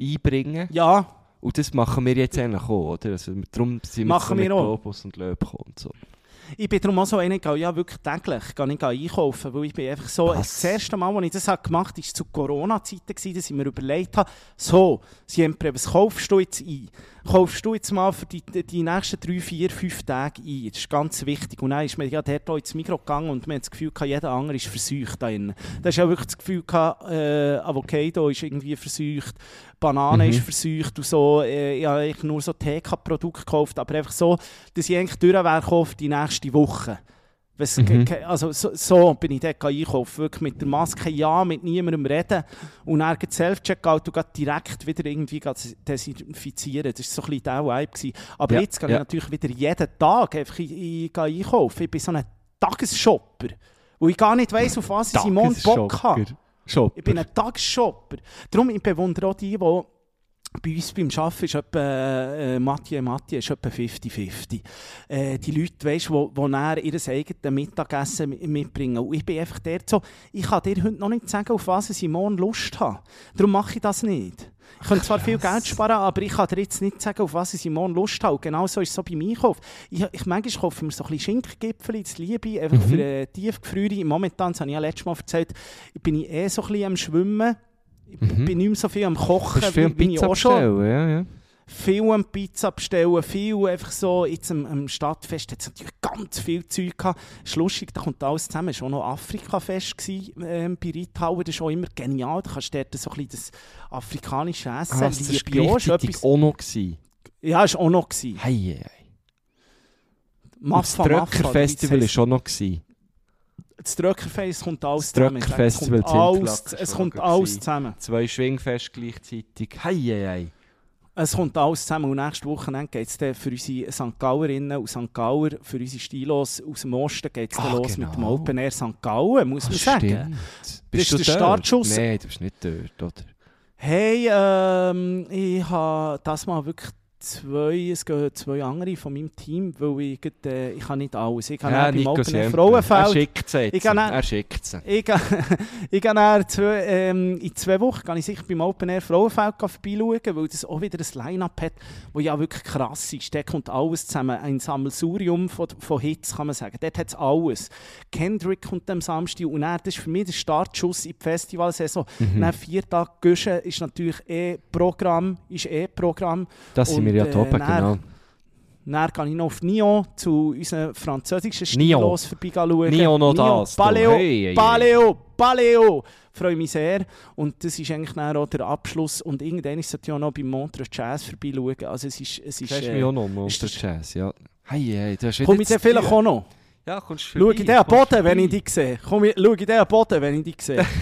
einbringen. Ja, Und das machen wir jetzt eigentlich auch, oder? Also, darum sind wir Machen mit wir auch. Globus und Löb und so. Ich bin darum auch so einer, gehe ja wirklich täglich gehe ich einkaufen, weil ich bin einfach so, Was? das erste Mal, als ich das habe gemacht habe, war zu Corona-Zeiten, dass ich mir überlegt habe, so, Siempre, was kaufst du jetzt ein? Kaufst du jetzt mal für die, die nächsten drei, vier, fünf Tage ein? Das ist ganz wichtig. Und dann ist mir ja dort auch ins Mikro gegangen und man hat das Gefühl gehabt, jeder andere ist verseucht da drin. Da ist ja wirklich das Gefühl gehabt, äh, Avocado ist irgendwie verseucht, Banane Mhm. ist verseucht und so. Äh, ich habe eigentlich nur so TK-Produkte gekauft, aber einfach so, dass ich eigentlich durch wäre die nächste Woche. Mhm. also so, so bin ich dort einkaufen. Wirklich mit der Maske, ja, mit niemandem reden. Und dann geht Self-Checkout und direkt wieder irgendwie desinfizieren. Das war so ein bisschen der Vibe. Gewesen. Aber Ja, jetzt gehe ja. ich natürlich wieder jeden Tag einfach in, in, gehe einkaufen. Ich bin so ein Tagesshopper. Wo ich gar nicht weiss, auf was ich im Mond Bock habe. Shopper. Ich bin ein Tagesshopper. Darum ich bewundere auch die, die bei uns beim Arbeiten ist etwa, äh, Mathieu Mathieu ist etwa 50-50. Äh, die Leute, weißt, wo, wo dann ihr eigenes Mittagessen mi- mitbringen. Und ich bin einfach der so, ich kann dir heute noch nicht sagen, auf was ich morgen Lust habe. Darum mache ich das nicht. Ich könnte zwar viel Geld sparen, aber ich kann dir jetzt nicht sagen, auf was ich morgen Lust habe. Genau so ist es so beim Einkauf. Ich, ich manchmal kaufe mir so ein bisschen Schinkengipfel, das liebe ich, einfach Mhm. für äh, Tiefgefriere. Momentan, das habe ich ja letztes Mal erzählt, bin ich eh so ein bisschen am Schwimmen. Ich Mhm. bin nicht mehr so viel am Kochen, wie, wie ich auch schon. ja, ja. Viel Pizza bestellen, viel einfach so, jetzt am, am Stadtfest hat es natürlich ganz viel Zeug gehabt. Ist lustig, da kommt alles zusammen. Es war auch noch Afrika-Fest gewesen, ähm, bei Reithauen, das ist auch immer genial. Da kannst du dort so ein bisschen das afrikanische Essen, Ah, das war liebe auch. Ist gleichzeitig etwas- auch noch. gewesen. Ja, ist auch noch gewesen. Hei. Und das Maffa, Maffa, Tröcker-Festival das war auch noch. gewesen. das Dröckerfest kommt alles Das zusammen. Dröckerfestival Es kommt alles, es kommt alles zusammen. Zwei Schwingfest gleichzeitig. Hei, hei, hei. Es kommt alles zusammen und nächste Woche geht es dann für unsere St. Gallerinnen und St. Galler, für unsere Stilos aus dem Osten geht es dann Ah, los mit dem genau. Open Air St. Gallen, muss man Ah, sagen. stimmt. ist Bist du der dort? Startschuss. Nein, du bist nicht dort, oder? Hey, ähm, ich habe das mal wirklich zwei, es gehen zwei andere von meinem Team, weil ich, äh, ich kann nicht alles. Ich kann Ja, beim Open Air Siempre. Er Frauenfeld. schickt sie jetzt. Ich kann Er schickt sie. Ich zwei, ähm, in zwei Wochen kann ich sicher beim Open Air Frauenfeld vorbeischauen, weil das auch wieder ein Line-Up hat, das ja wirklich krass ist. Dort kommt alles zusammen. Ein Sammelsurium von, von Hits, kann man sagen. Dort hat es alles. Kendrick kommt am Samstag und dann, das ist für mich der Startschuss in die Festivalsaison. Mhm. Dann vier Tage Guschen ist natürlich eh Programm, ist eh Programm. Das sind Und, wir ja äh, top, genau. Dann gehe ich noch auf Nyon zu unseren französischen. Stilos vorbeischauen. Nyon noch das. Paleo, Hey, hey, hey. Paleo, Paleo. Freue mich sehr. Und das ist eigentlich dann auch der Abschluss. Und irgendwann sollte ich auch noch beim Montreux Jazz vorbeischauen. Also es ist... Es ist äh, mich auch noch ist das- Jazz, ja. Hei, hei, du hast wieder Komme ich dann vielleicht auch noch? Ja, kommst du Schau vorbei, ich den Boden, wenn ich vorbei. dich sehe? Komm Schau ich den Boden, wenn ich dich sehe?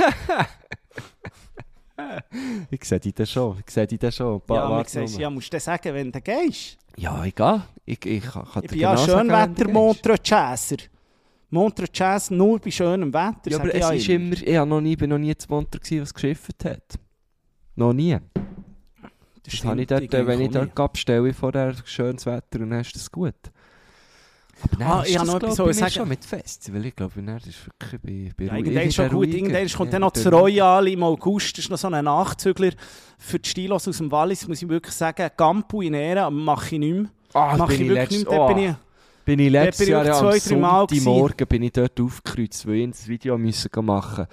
Ich sehe dich dann schon, ich sehe dich dann schon. Ba- ja, warte sagst, nur. ja, musst du sagen, wenn du gehst. Ja, ich gehe. Ich, ich, kann- Ich bin ja genau sagen, wenn Schönwetter du gehst. Montreux Jazzer. Montreux Jazz nur bei schönem Wetter, Ja, aber ich es ja ist immer. Ich hab noch nie, bin noch nie zu Montreux was geschifft hat. Noch nie. Das, stimmt, habe ich dort, äh, wenn ich dort nie. gab, stelle ich vorher schönes Wetter und dann ist das gut. Aber dann Ah, ist ich habe das, noch etwas ich, sagen. schon mit Festival. Ich glaube, dann ist es wirklich bei, bei Ja, irgendwann ist schon gut. Irgendwann kommt dann noch das Royal im August. Das ist noch so ein Nachzügler für die Stilos aus dem Wallis, muss ich wirklich sagen. Gampu in Ehren mache ich nicht mehr. Ah, mache ich ich wirklich nicht mehr. Oh, bin ich, bin ich letztes ich Jahr am zwei, gewesen. Sonntagmorgen bin ich dort aufgekreuzt, weil ich das Video müssen machen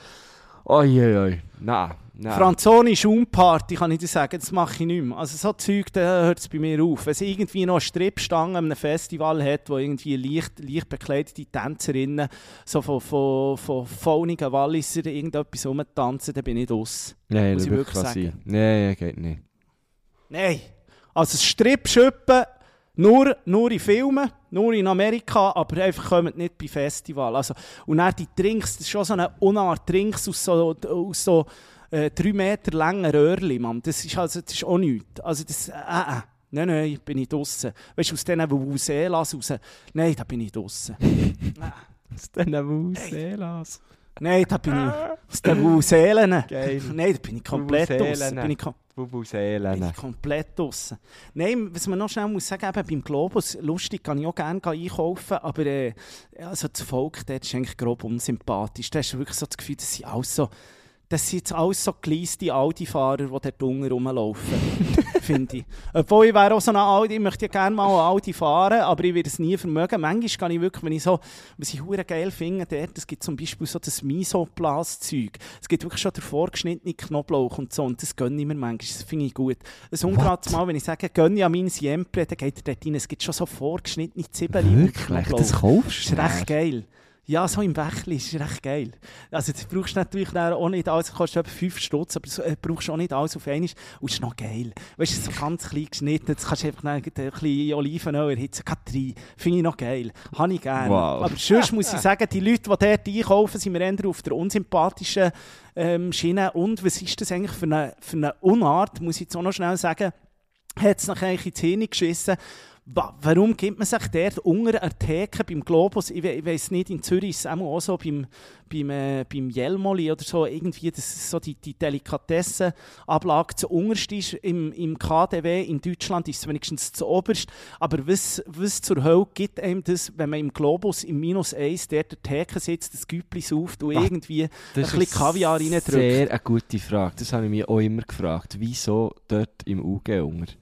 Oi, oi, oi. Nein, nein. Franzoni Schaumparty, kann ich dir sagen, das mache ich nicht mehr. Also so Zeug, da hört es bei mir auf. Wenn es irgendwie noch eine Strippstange an einem Festival hat, wo irgendwie leicht, leicht bekleidete Tänzerinnen so von, von, von faunigen Walliser irgendetwas rumtanzen, dann bin ich draus. Nein, muss das ich wirklich sagen. Nein, geht nicht. Nein. Also Strippschippen nur, nur in Filmen, nur in Amerika, aber einfach kommen nicht bei Festival. Also, und dann die Drinks, das ist schon so eine Unart Drinks aus so, aus so äh, drei Meter langen Röhrchen, Mann. Das ist, also, das ist auch nichts. Also das, äh, äh. Nein, nein, bin ich draussen. Weißt du, aus diesen Vuvuzelas raus, nein, da bin ich draussen. Aus diesen Wuselas. Nein, da bin ich aus den Vuvuzelen. Geil. Nein, da bin ich komplett draussen. Bin ich kom bin Wuseelen. ich komplett draussen. Nein, was man noch schnell muss sagen, eben beim Globus, lustig, kann ich auch gerne einkaufen, aber äh, also das Volk dort ist eigentlich grob unsympathisch. Da hast du wirklich so das Gefühl, das sind alles so, das sind jetzt alles so geleiste Audi-Fahrer, die dort unten rumlaufen, finde ich. Obwohl ich wäre auch so ein Audi, ich möchte ja gerne mal ein Audi fahren, aber ich werde es nie vermögen. Manchmal kann ich wirklich, wenn ich so, was ich hure geil finde, dort, es gibt zum Beispiel so das Misoplas-Zeug. Es gibt wirklich schon den vorgeschnittenen Knoblauch und so, und das gönne ich mir manchmal, das finde ich gut. Ein ungerades Mal, wenn ich sage, gönne ich an mein Siempre, dann geht er dort rein, es gibt schon so vorgeschnittene Zwiebeln Wirklich? Das kaufst Das ist recht geil. Ja, so im Bächli ist recht geil. Also das brauchst du natürlich auch nicht alles, kostet etwa 5 Stutz, aber das äh, brauchst du auch nicht alles auf einmal. Und es ist noch geil. Weißt du, so ganz klein geschnitten, jetzt kannst du einfach ein bisschen Olivenöl erhitzen, gerade. Finde ich noch geil. Habe ich gerne. Wow. Aber sonst muss ich sagen, die Leute, die dort einkaufen, sind mir eher auf der unsympathischen ähm, Schiene. Und was ist das eigentlich für eine, für eine Unart, muss ich jetzt auch noch schnell sagen, hat es nachher in die Zähne geschissen. Wa- Warum gibt man sich dort unter einer Theke beim Globus, ich, we ich weiß nicht, in Zürich ist es auch so beim, beim, äh, beim Jelmoli oder so, irgendwie, das ist so die, die Delikatessenablage zu unterst ist im, im KDW, in Deutschland ist es wenigstens zu oberst, aber was, was zur Hölle gibt einem das, wenn man im Globus im Minus 1 dort der Theke sitzt, das Güppli sauft und Ah, irgendwie ein Das bisschen Kaviar reindrückt? sehr eine gute Frage. Das habe ich mich auch immer gefragt. Wieso dort im UG unter?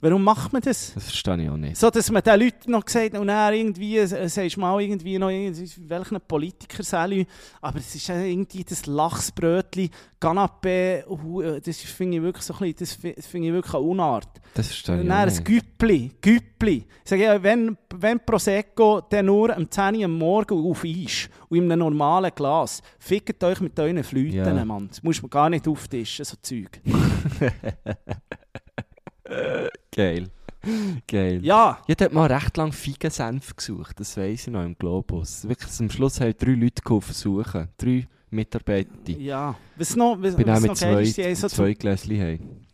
Warum macht man das? Das verstehe ich auch nicht. So, dass man den Leuten noch gesagt hat, und dann irgendwie, äh, sagst du mal irgendwie noch, welchen Politiker soll aber es ist irgendwie das Lachsbrötli, Canapé, äh, das finde ich wirklich so ein bisschen, das fi- das finde ich wirklich eine Unart. Das verstehe Und ich dann auch ein nicht. Güppli, Güppli. Ich sage ja, wenn, wenn Prosecco, dann nur am 10 Uhr am Morgen auf Eis und in einem normalen Glas. Fickt euch mit euren Flüten, Ja. Mann. Das muss man gar nicht auftischen, so Zeug. Geil. Geil. Ja, Ich habe mal recht lange Feigensenf gesucht, das weiss ich noch im Globus. Wirklich, am Schluss haben drei Leute geholfen suchen. Drei Mitarbeiter. ja. Was noch, was, Ich bin was auch noch mit geil zwei, ist, die haben so zwei Gläschen haben.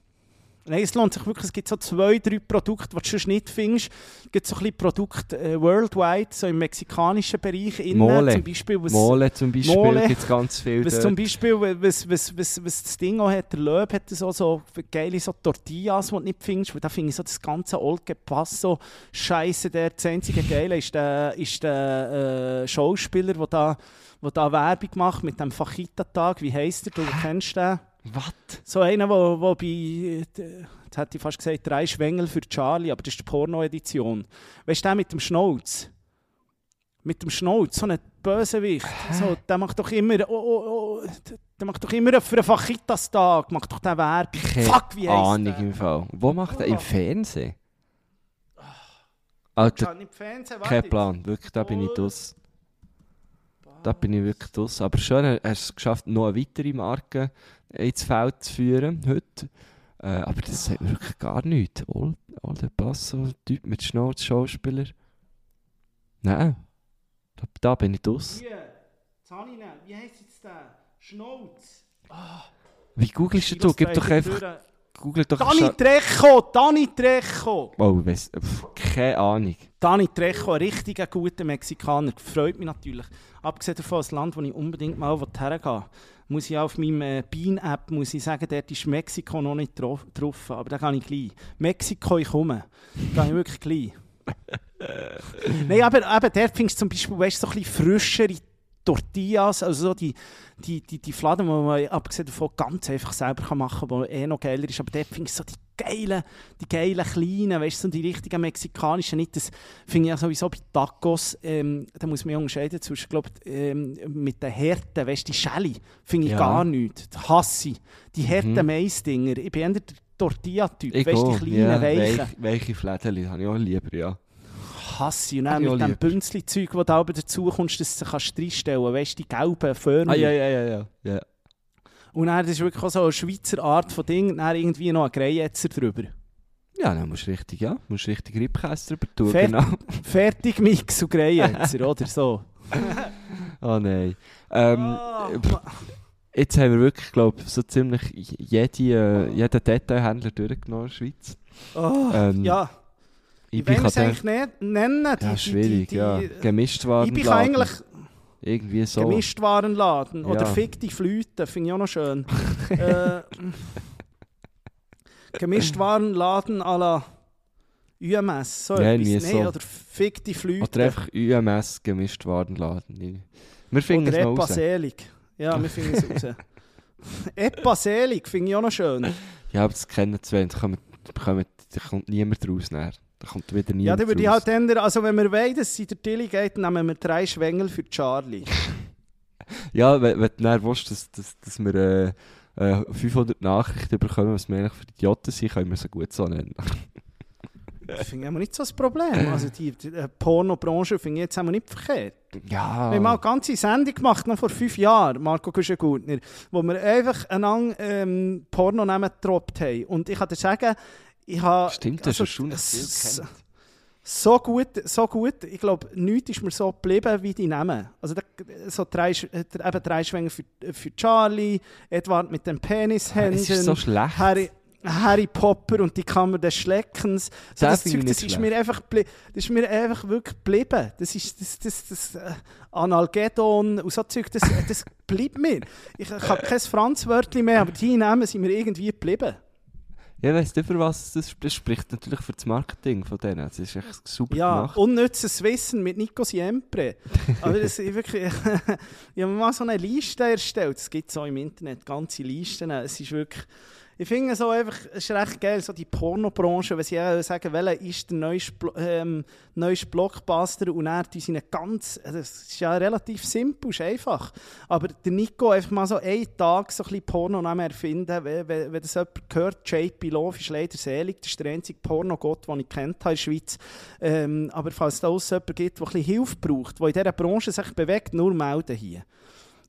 Nein, es lohnt sich wirklich. Es gibt so zwei, drei Produkte, die du sonst nicht findest. Es gibt so ein bisschen Produkte äh, worldwide, so im mexikanischen Bereich. Innen, Mole. Zum Beispiel, was, Mole zum Beispiel Mole. gibt es ganz viel was dort. zum Beispiel, was, was, was, was das Ding auch hat, der Löb hat so, so geile so Tortillas, die du nicht findest. Weil da finde ich so das ganze Old Paso Scheiße. Der das einzige Geile ist der, ist der äh, Schauspieler, der da, wo da Werbung macht mit dem Fajita-Tag. Wie heisst der? Du kennst den? Was? So einer, wo, wo bei, äh, jetzt hätte ich fast gesagt, drei Schwengel für Charlie, aber das ist die Porno-Edition. Weißt du, der mit dem Schnauz? Mit dem Schnauz, so ein Bösewicht. So, der macht doch immer, oh, oh, oh, der macht doch immer für einen Fajitas-Tag, macht doch den Werbung. Fuck, wie heisst Ahnung der? im Fall. Wo macht er? Im. Fernsehen? Ich Alter, Fernsehen, kein Plan. Wirklich, da bin ich Oh. draus. Da bin ich wirklich draus. Aber schön, hast du es geschafft, noch eine weitere Marke ins Feld zu führen heute. Äh, aber das sagt wirklich gar nichts. Old, Old Passo, Typ mit Schnauze, Schauspieler. Nein, da, da bin ich draus. Hier, Zanine, wie heisst jetzt der? Schnauz. Wie googelst du? Gib doch einfach, google doch Dani Trecho, Dani Trecho. Oh, weiss, keine Ahnung. Dani Trejo, ein richtiger guter Mexikaner, freut mich natürlich. Abgesehen davon, ein Land, wo ich unbedingt mal hergehen will, muss ich auf meinem äh, Bean-App muss ich sagen, dort ist Mexiko noch nicht drauf, drauf aber da kann ich gleich. Mexiko, ich komme. Da kann ich wirklich gleich. Nein, aber, aber dort findest du zum Beispiel, weißt, so ein bisschen frischere Tortillas, also so die, die, die, die Fladen, die man abgesehen davon ganz einfach selber machen kann, die eh noch geiler ist, aber dort findest du so die geilen, die geilen kleinen, weißt du, die richtigen mexikanischen, nicht das, finde ich ja sowieso bei Tacos, ähm, da muss man unterscheiden zwischen, glaub, ähm, mit den Härten, weißt du, die Schelle, finde ich Ja. gar nicht, die hasse. Die harten Mhm. Mais-Dinger, ich bin eher der Tortilla-Typ, weißt du, die kleinen, ja, weichen. weich- Weiche Flädchen habe ich auch lieber, ja. hasse. Und dann mit dem. Bünzli-Zeug, das da oben dazu kommst, dass du kannst reinstellen kannst. Weißt du, die gelben Förmchen. Ah, ja, ja, ja, ja. Und dann, das ist wirklich auch so eine Schweizer Art von Ding. Dann irgendwie noch ein Greijetzer drüber. Ja, dann musst du richtig, ja, musst richtig Riebkäse drüber tun, Fer- genau. Fertig Mix und Greijetzer, oder so. Oh nein. Ähm, pff, jetzt haben wir wirklich, glaube ich, so ziemlich jede, äh, jeden Detailhändler durchgenommen in der Schweiz. oh, Ähm, ja, Ich bin gerade... eigentlich ne- nennen? Die, Ja, die- schwierig, die, ja. die, Gemischtwarenladen. Ich bin eigentlich Irgendwie so. Gemischtwarenladen. Oder Ja. Fick die Flüte, finde ich auch noch schön. äh, Gemischtwarenladen à la UMS. So Ja, etwas. Nee, so. oder Fick die Flüte. Oder einfach UMS Gemischtwarenladen. Wir finden Oder es Epa. Selig. Ja, wir finden es raus. Epa Selig finde ich auch noch schön. Ja, aber das kennen zwei. Da, da kommt niemand raus. Nachher. Da kommt wieder Ja, niemand dann würde ich halt ändern, also wenn wir wollen, dass es in der Tilly geht, dann nehmen wir drei Schwengel für Charlie. Ja, wenn, wenn du dann willst, dass, dass, dass wir äh, äh, 500 Nachrichten bekommen, was wir eigentlich für Idioten sind, können wir sie gut so nennen. Das finde ich aber nicht so das Problem. Also die, die äh, Pornobranche finde ich jetzt auch nicht verkehrt. Ja. Wir haben mal eine ganze Sendung gemacht, noch vor fünf Jahren, Marco Kuschengutner, wo wir einfach einander ähm, Pornonamen getroppt haben. Und ich kann dir sagen, ich habe... Stimmt, das also, ist schon viel s- kennt. So gut, so gut. Ich glaube, nichts ist mir so geblieben wie die Namen. Also so drei, äh, eben drei Schwänge für, für Charlie, Edward mit den Penishänden, Es ist so schlecht. Harry, Harry Potter und die Kammer des Schleckens. So, Das das, finde Zeug, das, ist mir einfach das ist mir einfach wirklich geblieben. Das ist das, das, das, äh, Analgedon und so Zeug, das, das bleibt mir. Ich, ich habe kein Franz-Wörtchen mehr, aber die Namen sind mir irgendwie geblieben. Ja, weiss nicht, für was das, sp- das spricht natürlich für das Marketing von denen. Das ist echt super Ja, gemacht. unnützes Wissen mit Nico Siempre. Aber das ist wirklich, ich habe mal so eine Liste erstellt. Es gibt so im Internet ganze Listen. Es ist wirklich, ich finde so einfach, es ist recht geil, so die Pornobranche, wenn sie sagen, welcher ist der neueste, ähm, Blockbuster und er sind ganz, das ist ja relativ simpel, ist einfach. Aber der Nico einfach mal so einen Tag so ein bisschen Pornonamen erfinden, wenn, wenn, wenn das jemand hört, JP Love ist leider selig, das ist der einzige Pornogott, den ich kennt habe in der Schweiz. Ähm, aber falls es da jemanden gibt, der ein bisschen Hilfe braucht, der in dieser Branche sich bewegt, nur melden hier.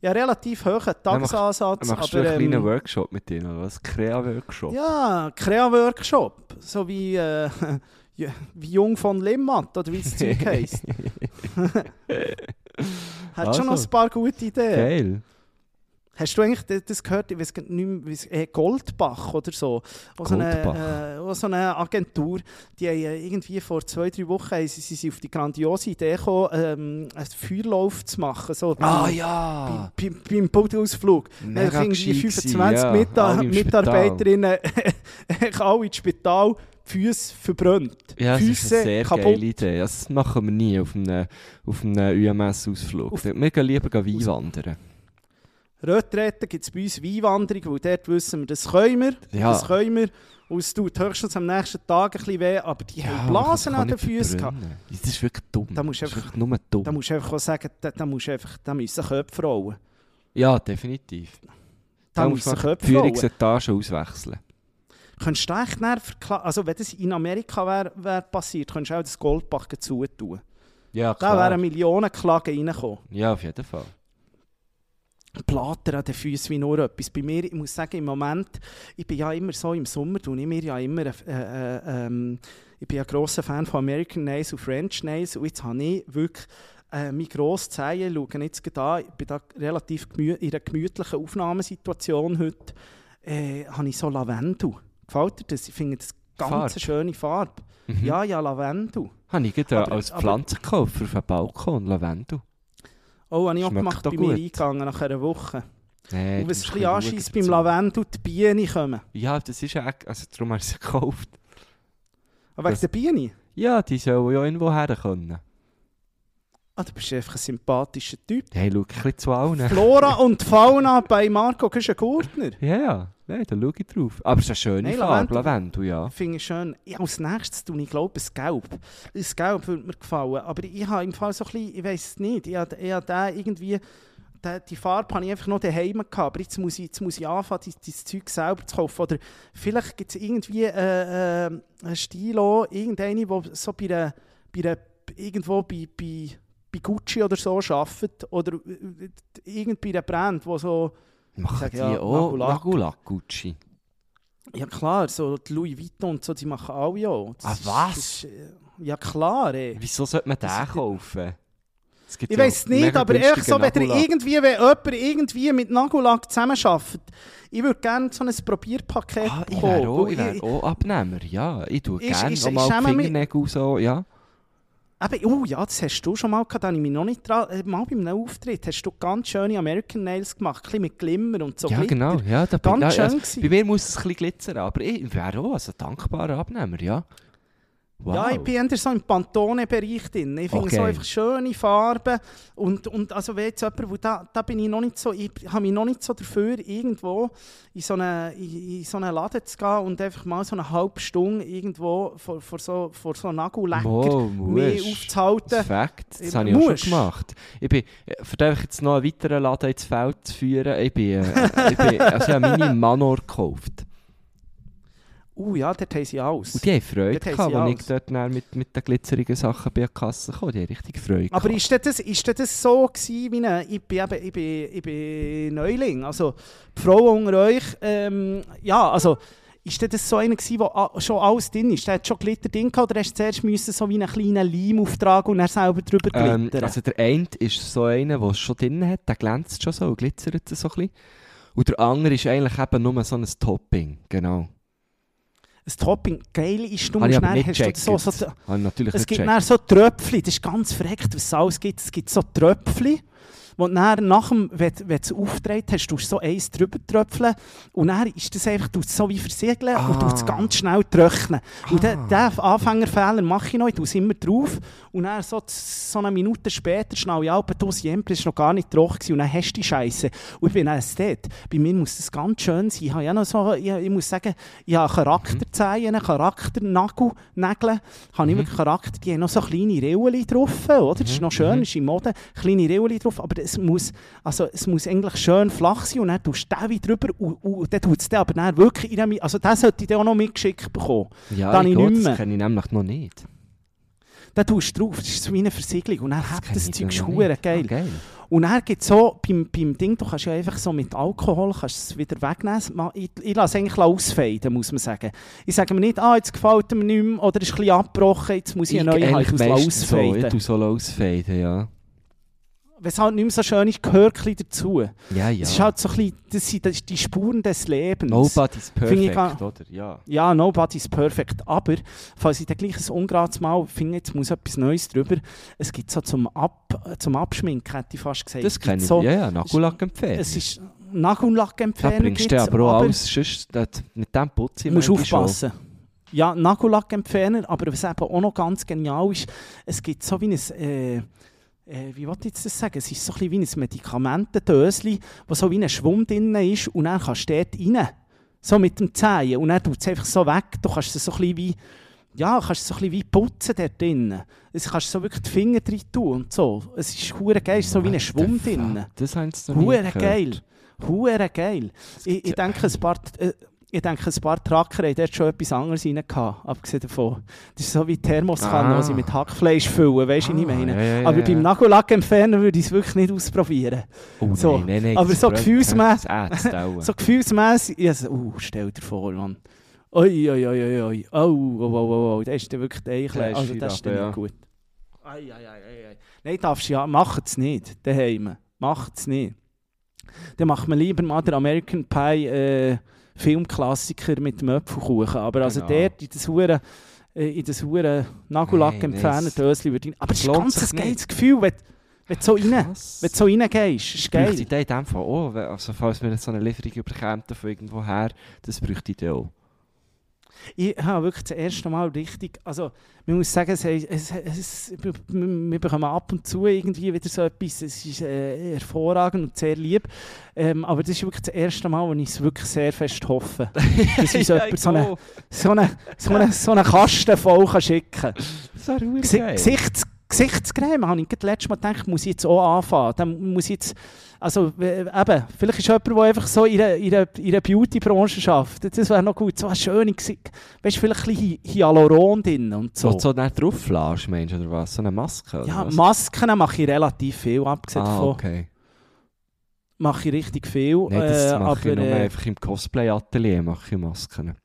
Ja, relativ hohen Tagesansatz, Machst du aber... einen kleinen ähm, Workshop mit denen, oder was? Krea-Workshop? ja, Crea-Workshop. So wie äh, wie Jung von Limmat, oder wie das Zeug heisst. Hat schon noch Also. ein paar gute Ideen. Geil. Hast du eigentlich das- gehört, ich weiß nicht mehr, wie es- äh, Goldbach oder so? Auch so, eine, Goldbach. äh, so eine Agentur, die äh, irgendwie vor zwei, drei Wochen sie, sie sind auf die grandiose Idee gekommen, ähm, einen Feuerlauf zu machen. So Ah bei- ja! bei- bei- beim irgendwie gescheit 25 gewesen, ja. Mita Mitarbeiterinnen alle ins Spital, Füße verbrannt. Ja, das ist Füße eine sehr kaputt. geile Idee. Das machen wir nie auf einem, auf einem UMS-Ausflug. Wir gehen lieber gehen Wein wandern. Rötretten gibt es bei uns Weinwanderung, weil dort wissen wir, das können wir. Ja. Das können wir. Und es tut höchstens am nächsten Tag ein bisschen weh, aber die haben Blasen an den Füßen gehabt. Das ist wirklich dumm. Da musst du das ist einfach- wirklich nur dumm. Da musst du einfach auch sagen, da, da musst du einfach, da müssen Köpfe rollen. ja, definitiv. Da, musst müssen du Köpfe die rollen. Führungsetage auswechseln. Könntest du echt näher verkla- also wenn das in Amerika wäre wär passiert, könntest du auch das Goldbach zutun. Ja, Da wären Millionenklagen reingekommen. Ja, auf jeden Fall. Plater an den Füßen wie nur etwas. Bei mir, ich muss sagen, im Moment, ich bin ja immer so im Sommer, tue ich mir ja immer, äh, äh, ähm, ich bin ja grosser Fan von American Nails und French Nails und jetzt habe ich wirklich äh, meine grosse Zehe, schauen jetzt an, ich bin da relativ in einer gemütlichen Aufnahmesituation heute, äh, habe ich so Lavendel. Gefällt dir das? Ich finde das ganz Farbe? eine schöne Farbe. Mhm. Ja, ja, Lavendel. Habe ich gerade als Pflanze gekauft auf dem Balkon, Lavendel. Oh, habe ich auch Schmeckt gemacht bei mir eingegangen nach einer Woche. Nee, und was ein bisschen anschießt beim. Lavendel, die Bienen kommen. Ja, das ist ja, also darum habe ich sie gekauft. Aber wegen Das- der Bienen? Ja, die sollen ja irgendwo her können. Ah, du bist einfach ein sympathischer Typ. Hey, schau ein bisschen zu allen. Flora und Fauna bei Marco Güschen-Gurtner. Ja, ja, nein, da schaue ich drauf. Aber es ist eine schöne Nein, Farbe, Lavendel. Ja. Finde ich schön. Ja, als nächstes tue ich, glaube ich, ein Gelb. Das Gelb würde mir gefallen. Aber ich habe im Fall so ein bisschen, ich weiß es nicht, ich habe, ich habe den irgendwie, den, die Farbe habe ich einfach noch daheim gehabt. Aber jetzt muss ich, jetzt muss ich anfangen, dieses Zeug selber zu kaufen. Oder vielleicht gibt es irgendwie äh, äh, einen Stilo, irgendeine, der so bei einer, bei einer, irgendwo bei, bei, bei Gucci oder so arbeitet. Oder äh, irgend bei einer Brand, wo so... Machen sag die ja, auch. Nagellack Gucci? Ja klar, so die Louis Vuitton und so, die machen alle auch. Das Ah, was? ist, äh, ja klar, ey. Wieso sollte man den Das kaufen? Ich weiß nicht, aber echt so, wenn, irgendwie, wenn jemand irgendwie mit Nagellack zusammenarbeitet, ich würde gerne so ein Probierpaket Ah, ich wäre auch, ich wär auch Abnehmer, ja. Ich tue gerne mal Fingernägel so, ja. Eben, oh ja, das hast du schon mal gehabt, da habe ich mich noch nicht dran... Äh, mal bei einem Auftritt hast du ganz schöne American Nails gemacht, ein bisschen mit Glimmer und so ja, Glitter. genau. Ja, da Ganz bin, schön also, bei mir muss es ein bisschen glitzern, aber ich wäre auch also, ein dankbarer Abnehmer, ja. Wow. Ja, ich bin eher so im Pantone-Bereich drin. Ich finde Okay. so einfach schöne Farben. Und, und also wenn jetzt jemand, wo da, da bin ich noch nicht so, ich habe mich noch nicht so dafür, irgendwo in so einen in, in so einen Laden zu gehen und einfach mal so eine halbe Stunde irgendwo vor, vor so, vor so Nagellecker mehr musst. aufzuhalten. Das Fakt, das Äh, habe ich auch schon gemacht. Ich bin, äh, für den jetzt noch einen weiteren Laden ins Feld zu führen, ich bin, äh, ich bin also ich habe meine Manor gekauft. Uh ja, dort haben sie alles. Und die haben Freude Dort gehabt, als ich dort mit, mit den glitzerigen Sachen bei der Kasse kam. Die haben richtig Freude Aber gehabt. ist das, ist das so gewesen, wie eine, ich, bin eben, ich, bin, ich bin Neuling, also die Frauen unter euch, ähm, ja, also ist das so einer gewesen, a- schon alles drin ist? Der hat schon Glitter drin gehabt, oder hast du zuerst müssen so wie einen kleinen Leim auftragen und dann selber drüber Ähm, glittern? also der eine ist so einer, der es schon drin hat, der glänzt schon so und glitzert so ein bisschen. Und der andere ist eigentlich eben nur so ein Topping, genau. Ein Topping, geil ist, du musst nicht hast du so, so, natürlich es gibt dann so Tröpfchen, das ist ganz verreckt, was es alles gibt. Es gibt so Tröpfchen, wo du dann nach dem, wenn, wenn du es aufgedreht hast, du so eins drüber tröpfeln und dann ist das einfach, du so wie versiegeln und Ah. tust es ganz schnell trocknen. Und Ah. den, den Anfängerfehler mache ich noch, ich tue es immer drauf und dann so, so eine Minute später schnell ich ab, du Siempre ist noch gar nicht trocken und dann hast du die Scheiße. Und ich bin ein Ästhet. Bei mir muss das ganz schön sein. Ich, habe ja noch so, ich, ich muss sagen, ich habe Charakterzeichen, Charakternagel, Nägel, habe ich Mhm. wirklich Charakter, die haben noch so kleine Rillen drauf, oder? Das ist noch schön, mhm. ist in Mode, kleine Rillen drauf, aber es muss, also es muss eigentlich schön flach sein und dann tust du den wieder drüber und, und dann tut es dann aber dann wirklich in einem, also den sollte ich dann auch noch mitgeschickt bekommen. Ja, da ich mehr. das kenne ich nämlich noch nicht. Da tust du drauf, das ist wie eine Versiegelung. Und dann hat das Zeug hure nicht. geil. Ah, geil. Und dann gibt so, beim, beim Ding, du kannst ja einfach so mit Alkohol kannst es wieder wegnehmen. Ich, ich lasse es eigentlich ausfaden, muss man sagen. Ich sage mir nicht, ah, jetzt gefällt er mir nicht mehr, oder ist ein bisschen abgebrochen, jetzt muss ich. Ich muss es meistens so, ausfaden. ich tue so ausfaden, ja. Wenn es halt nicht mehr so schön ist, gehört ein dazu. Ja, ja. Es ist halt so ein bisschen, das sind das die Spuren des Lebens. Nobody's perfect, gar- oder? Ja. Ja, nobody's perfect. Aber, falls ich dann gleich ein ungerades Mal finde, jetzt muss etwas Neues drüber. Es gibt so zum, Ab, zum Abschminken, hätte ich fast gesagt. Das kenne ich. so, ja, ja, Nagellack empfehlen. Es ist Da Nagellackempfehlung. bringst du aber auch aber alles, sonst, das, mit dem Putzen Du musst manchmal schon. aufpassen. Ja, Nagellackempfehler, aber was eben auch noch ganz genial ist, es gibt so wie ein, äh, äh, wie wollte ich das sagen, es ist so ein bisschen wie ein Medikamentendöschen, wo so wie ein Schwung drin ist und dann kannst du dort rein, so mit dem Zehen und dann tut es einfach so weg, du kannst es so ein bisschen wie, ja, kannst es so ein bisschen wie putzen dort drin. Es kannst so wirklich die Finger drin tun und so. Es ist hure geil, so wie ein fuck? drin. Das nie Hure gehört. geil. Hure geil. Ich, ich denke, ein paar, äh, ich denke, ein paar Tracker haben dort schon etwas anderes rein gehabt, abgesehen davon. Das ist so wie Thermoskanne, Ah. die sie mit Hackfleisch füllen, weißt du, was ich Ah, meine? ja, ja, ja, Aber ja. beim Nagellackentferner würde ich es wirklich nicht ausprobieren. Oh, So, nein, nein, nein, aber so gefühlsmässig-. So gefühlsmässig, so, uh, stell dir vor, Mann. Oi, oi, oi, oi, oi. Oh, oh, oh, oh, oh, das ist wirklich der ist Also, das ist nicht gut. Ei, ei, ei, ei, ei. Nein, darfst du ja, mach es nicht, daheim. Macht es nicht. Dann macht man lieber mal den American Pie äh, Filmklassiker mit dem Apfelkuchen. Aber also Genau. dort in das hure äh, in das hure Nagellack entfernen das- Dösli würde ich... Aber es ist ganz ein nicht. geiles Gefühl, wenn, wenn du so rein, wenn du so reingehst. ist Bräuchte geil. ich den in dem Fall auch, also falls wir jetzt so eine Lieferung überkämen von irgendwo her, das bräuchte ich dann auch. Ich habe wirklich das erste Mal richtig, also man muss sagen, es, es, es, wir bekommen ab und zu irgendwie wieder so etwas, es ist äh, hervorragend und sehr lieb, ähm, aber das ist wirklich das erste Mal, wo ich es wirklich sehr fest hoffe, dass uns Ja, jemand so eine, ich so eine, so eine, so eine Kasten voll kann schicken kann. Gesichts Gesichtscreme habe ich gerade letztes Mal gedacht, muss ich jetzt auch anfangen. Dann muss ich jetzt, also eben, vielleicht ist jemand, der einfach so in der Beauty-Branche arbeitet. Das wäre noch gut, so eine schöne Gesicht. Weißt du, vielleicht ein bisschen Hy- Hyaluron drin und So, so. so nicht drauf flasch, meinst du, oder was? So eine Maske? Ja? Masken mache ich relativ viel, abgesehen Ah, okay. Mache ich richtig viel. Nein, das äh, mache ich aber, nur äh, einfach im Cosplay-Atelier, mache ich Masken.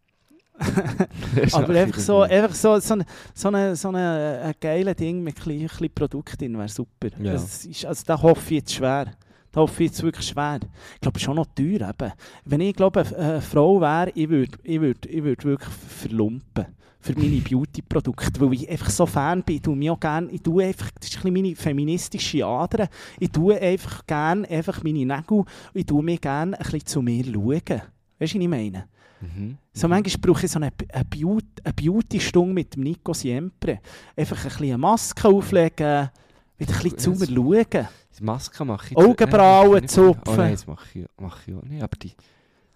Aber einfach so, einfach so, so, ein, so, eine, so eine, ein geiles Ding mit ein bisschen, Produkt drin wäre super. Ja. Das ist, also da hoffe ich jetzt schwer. Da hoffe ich jetzt wirklich schwer. Ich glaube, es ist schon noch teuer. Eben. Wenn ich glaube, eine Frau wäre, ich würde ich würd, ich würd wirklich verlumpen für meine Beauty-Produkte, weil ich einfach so Fan bin. Ich tue mich auch gerne, ich tue einfach, das ist ein meine feministische Ader, ich tue einfach gerne einfach meine Nägel ich tue mich gerne ein bisschen zu mir schauen. Weißt du, was ich meine? Mhm. So manchmal brauche ich so eine, eine, Beauty, eine Beauty-Stunde mit dem Nico Siempre. Einfach ein bisschen eine Maske auflegen, wieder ein bisschen zu mir schauen. Die Maske mache ich... Augenbrauen zupfen. Oh nein, das mache ich, mache ich auch nicht. Aber die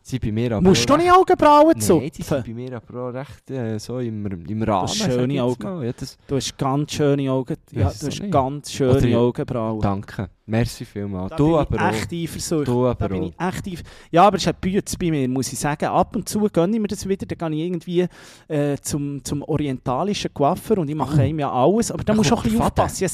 sind bei mir aber Musst du nicht Augenbrauen recht- Nein, die sind zupfen? bei mir aber auch recht äh, so im, im Rahmen. hast sag ich schöne Augen. Ja, das, Du hast ganz schöne Augen. Ja, du hast ganz schöne Oder- Augenbrauen. danke. Merci vielmals. Da du bin aber ich echt eifersüchtig. Du Da aber bin auch. ich echt eif- Ja, aber es ist ein Bütz bei mir, muss ich sagen. Ab und zu gönne ich mir das wieder, dann gehe ich irgendwie äh, zum, zum orientalischen Coiffeur und ich mache Oh. ihm ja alles. Aber da Da musst du auch ein bisschen aufpassen.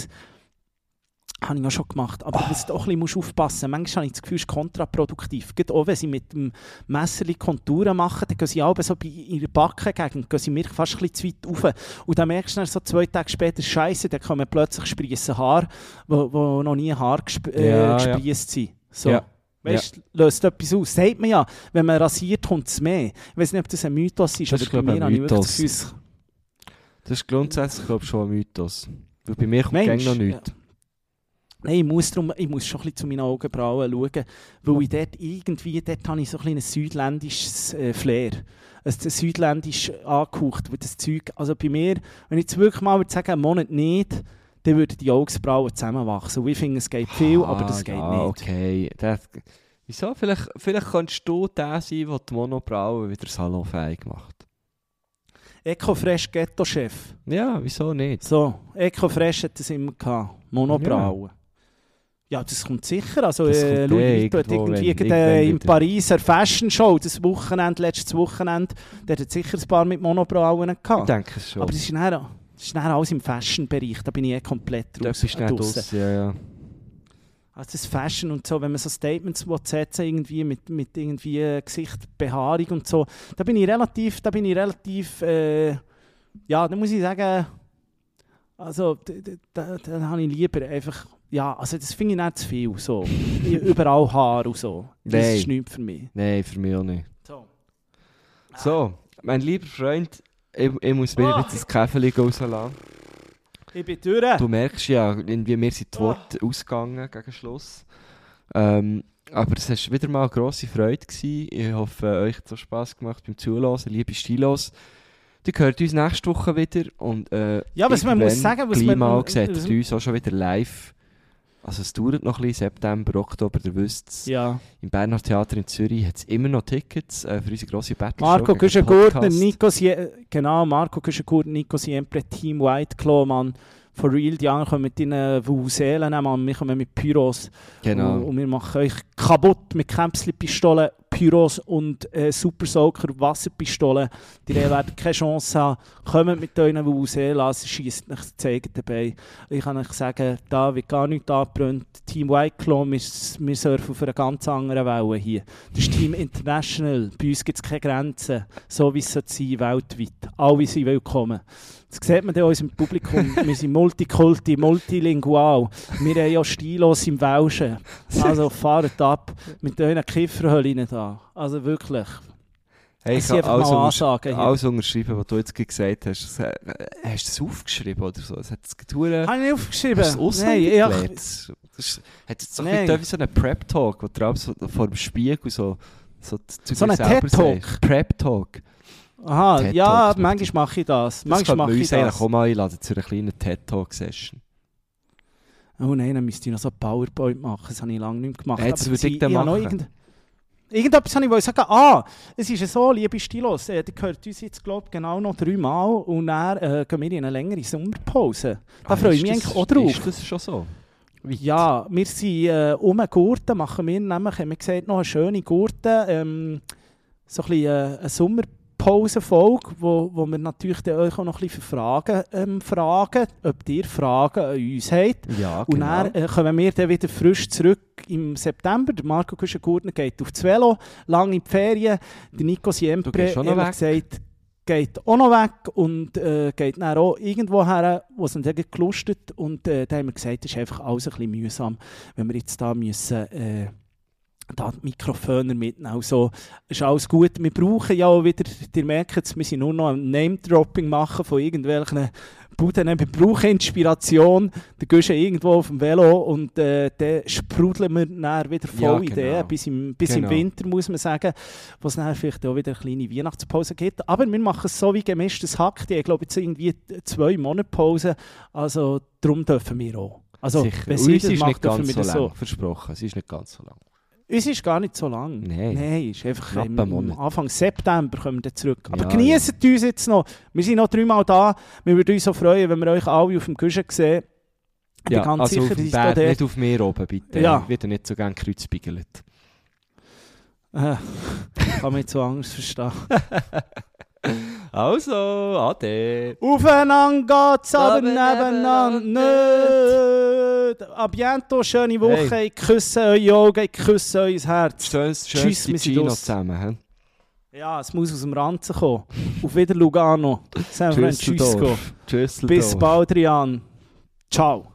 Habe ich ja schon gemacht. Aber was du auch ein bisschen aufpassen Manchmal habe ich das Gefühl, es ist kontraproduktiv. Gerade auch wenn sie mit dem Messer Konturen machen, dann gehen sie auch so bei ihrer Backengegend, gehen sie mir fast ein bisschen zu weit rauf. Und dann merkst du dann so zwei Tage später, Scheiße, dann kommen plötzlich sprießen Haare, wo, wo noch nie Haare gesp äh, Ja, ja. sind. So. Ja. Weißt du, löst etwas aus. Sagt man ja, wenn man rasiert, kommt es mehr. Ich weiß nicht, ob das ein Mythos ist, Das aber ist, bei glaub ich, mir ein Mythos. das Das ist grundsätzlich glaube ich, schon ein Mythos. Weil bei mir kommt Mensch, noch nichts. Nein, ich muss, drum, ich muss schon ein bisschen zu meinen Augenbrauen schauen, weil ich dort irgendwie, dort habe ich so ein, ein südländisches äh, Flair. Ein südländisch angehaucht, weil das Zeug, also bei mir, wenn ich jetzt wirklich mal würde sagen, einen Monat nicht, dann würden die Augenbrauen zusammenwachsen. Und ich finde, es geht viel, aber das Ah, geht ja, nicht. okay. Das, wieso? Vielleicht, vielleicht könntest du der sein, der die Monobrauen wieder salonfähig macht. Ecofresh Ghetto-Chef. Ja, wieso nicht? So, Ecofresh hat das immer gehabt. Monobrauen. Ja. Das kommt sicher. Also, Das äh, Louis Vuitton hat irgendwie wenn- äh, in wieder. Paris eine Fashion Show, das Wochenende, letztes Wochenende, der hat sicher ein paar mit Monobrauen Ich gehabt. denke es schon. Aber das ist dann, Das ist dann alles im Fashion-Bereich, da bin ich eh komplett Da raus. bist du nicht draussen. draus. Ja, ja. Also das Fashion und so, wenn man so Statements setzen irgendwie mit, mit irgendwie äh, Gesicht, Behaarung und so, da bin ich relativ, da bin ich relativ, äh, ja, da muss ich sagen, also d- d- da, da habe ich lieber einfach, ja, also das finde ich nicht zu viel, so, überall Haar und so, das Nein. ist nichts für mich. Nein, für mich auch nicht. So. So, mein lieber Freund, ich, ich muss mir Ah. jetzt das Käferchen rauslassen. Ich bin durch. Du merkst ja, irgendwie mir sind die Ah. Worte ausgegangen gegen Schluss. Ähm, aber es war wieder mal eine grosse Freude. Gewesen. Ich hoffe, euch hat es auch Spass gemacht beim Zuhören. Liebe Stilos, ihr hört uns nächste Woche wieder. Und, äh, Ja, was man muss sagen, was man- mal ihr uns auch schon wieder live. Also es dauert noch ein bisschen, September, Oktober, ihr wisst es. Ja. Im Berner Theater in Zürich hat es immer noch Tickets äh, für unsere grosse Battle Marco Güschen-Gurtner. Nico Sie genau, Marco Güschen-Gurtner, Nico Siempre, Team White Claw, Mann. For real, die anderen kommen mit ihren Vuvuzelen, Mann. Wir kommen mit Pyros. Genau. Und, und wir machen euch kaputt mit Kämpfli-Pistolen, Pyros und äh, Super Soaker Wasserpistolen. Die werden keine Chance haben. Kommt mit euren Vuvuzela, sie schießt nach zeigen dabei. Ich kann euch sagen, da wird gar nichts angebrannt. Team White Claw, wir, wir surfen auf einer ganz anderen Welle hier. Das ist Team International. Bei uns gibt es keine Grenzen. So wie es sein weltweit. Alle sind willkommen. Das sieht man in unserem Publikum. Wir sind Multikulti, multilingual. Wir haben ja Stilos im Welschen. Also fahrt ab mit euren Kifferhöllen da. Also wirklich. Hey, Das ich kann alles, hier. alles unterschreiben, was du jetzt gesagt hast. Das, hast du das aufgeschrieben oder so? Das hat es getan. Habe ich nicht aufgeschrieben? Hast du es Nein, ich? Das ist- hat jetzt so ein bisschen so einen Prep-Talk, wo du so vor dem Spiegel so, so zu So einen selber TED-Talk? Prep-Talk. aha, ja, manchmal mache ich das. Das Manchmal könnte man mache ich uns eigentlich das. auch mal einladen zu einer kleinen TED-Talk-Session. Oh nein, dann müsste ich noch so ein PowerPoint machen. Das habe ich lange nicht gemacht. Das Aber würde ich dann machen. Irgend Irgendetwas habe ich wollte sagen. Ah, es ist ja so, liebe Stilos, äh, die gehört uns jetzt, glaube ich, genau noch dreimal und dann äh, gehen wir in eine längere Sommerpause. Da Ah, freue ich mich das- eigentlich auch drauf. Ist das schon so? Weit? Ja, wir sind äh, um den Gurten, machen wir nämlich, haben wir gesagt, noch eine schöne Gurten, ähm, so ein bisschen äh, eine Sommerpause-Folge, wo, wo wir natürlich dann euch auch noch ein bisschen für Fragen ähm, fragen, ob ihr Fragen an uns habt. Ja, Und genau. dann äh, kommen wir dann wieder frisch zurück im September. Der Marco Kuschen-Gurtner geht auf das Velo, lange in die Ferien. Der Nico Siempre, ehrlich gesagt, geht auch noch weg und äh, geht dann auch irgendwo her, wo es dann gelustet Und äh, da haben wir gesagt, es ist einfach alles ein bisschen mühsam, wenn wir jetzt da müssen... Äh, da die Mikrofone mitnehmen. Also, ist alles gut. Wir brauchen ja auch wieder, ihr merkt es, wir sind nur noch ein Name-Dropping machen von irgendwelchen Buden. Wir brauchen Inspiration. Dann gehst du irgendwo auf dem Velo und äh, dann sprudeln wir dann wieder voll Ja, Ideen. genau. Bis, im, bis Genau. im Winter, muss man sagen, wo es dann vielleicht auch wieder eine kleine Weihnachtspause gibt. Aber wir machen es so wie gemischtes Hack. Die haben, glaube ich, jetzt irgendwie zwei Monate Pause. Also, darum dürfen wir auch. Also, Sicher. Und sie ist nicht ganz so lang. so. Versprochen, es ist nicht ganz so lang. Uns ist gar nicht so lang. Nein. Nein, ist einfach im, Monat. Anfang September kommen wir zurück. Aber Ja, genießen uns jetzt noch. Wir sind noch dreimal da. Wir würden uns so freuen, wenn wir euch alle auf dem Küchen sehen. Ich bin Ja, ganz also sicher, auf dass dem es Berg, nicht auf mir oben, bitte. Ja. Ich werde nicht so gerne kreuzbiegelt. Äh, kann man jetzt so anders verstehen. Also, ade. Aufeinander geht's, aber nebeneinander nicht. A biento, schöne Woche. Hey. Ich küsse eure Augen, ich küsse euer Herz. Schönes, Tschüss, schönes wir sind Gino los. zusammen. He? Ja, es muss aus dem Ranzen kommen. Auf wieder Lugano. San Francisco. Düsseldorf. Bis bald, Rian. Ciao.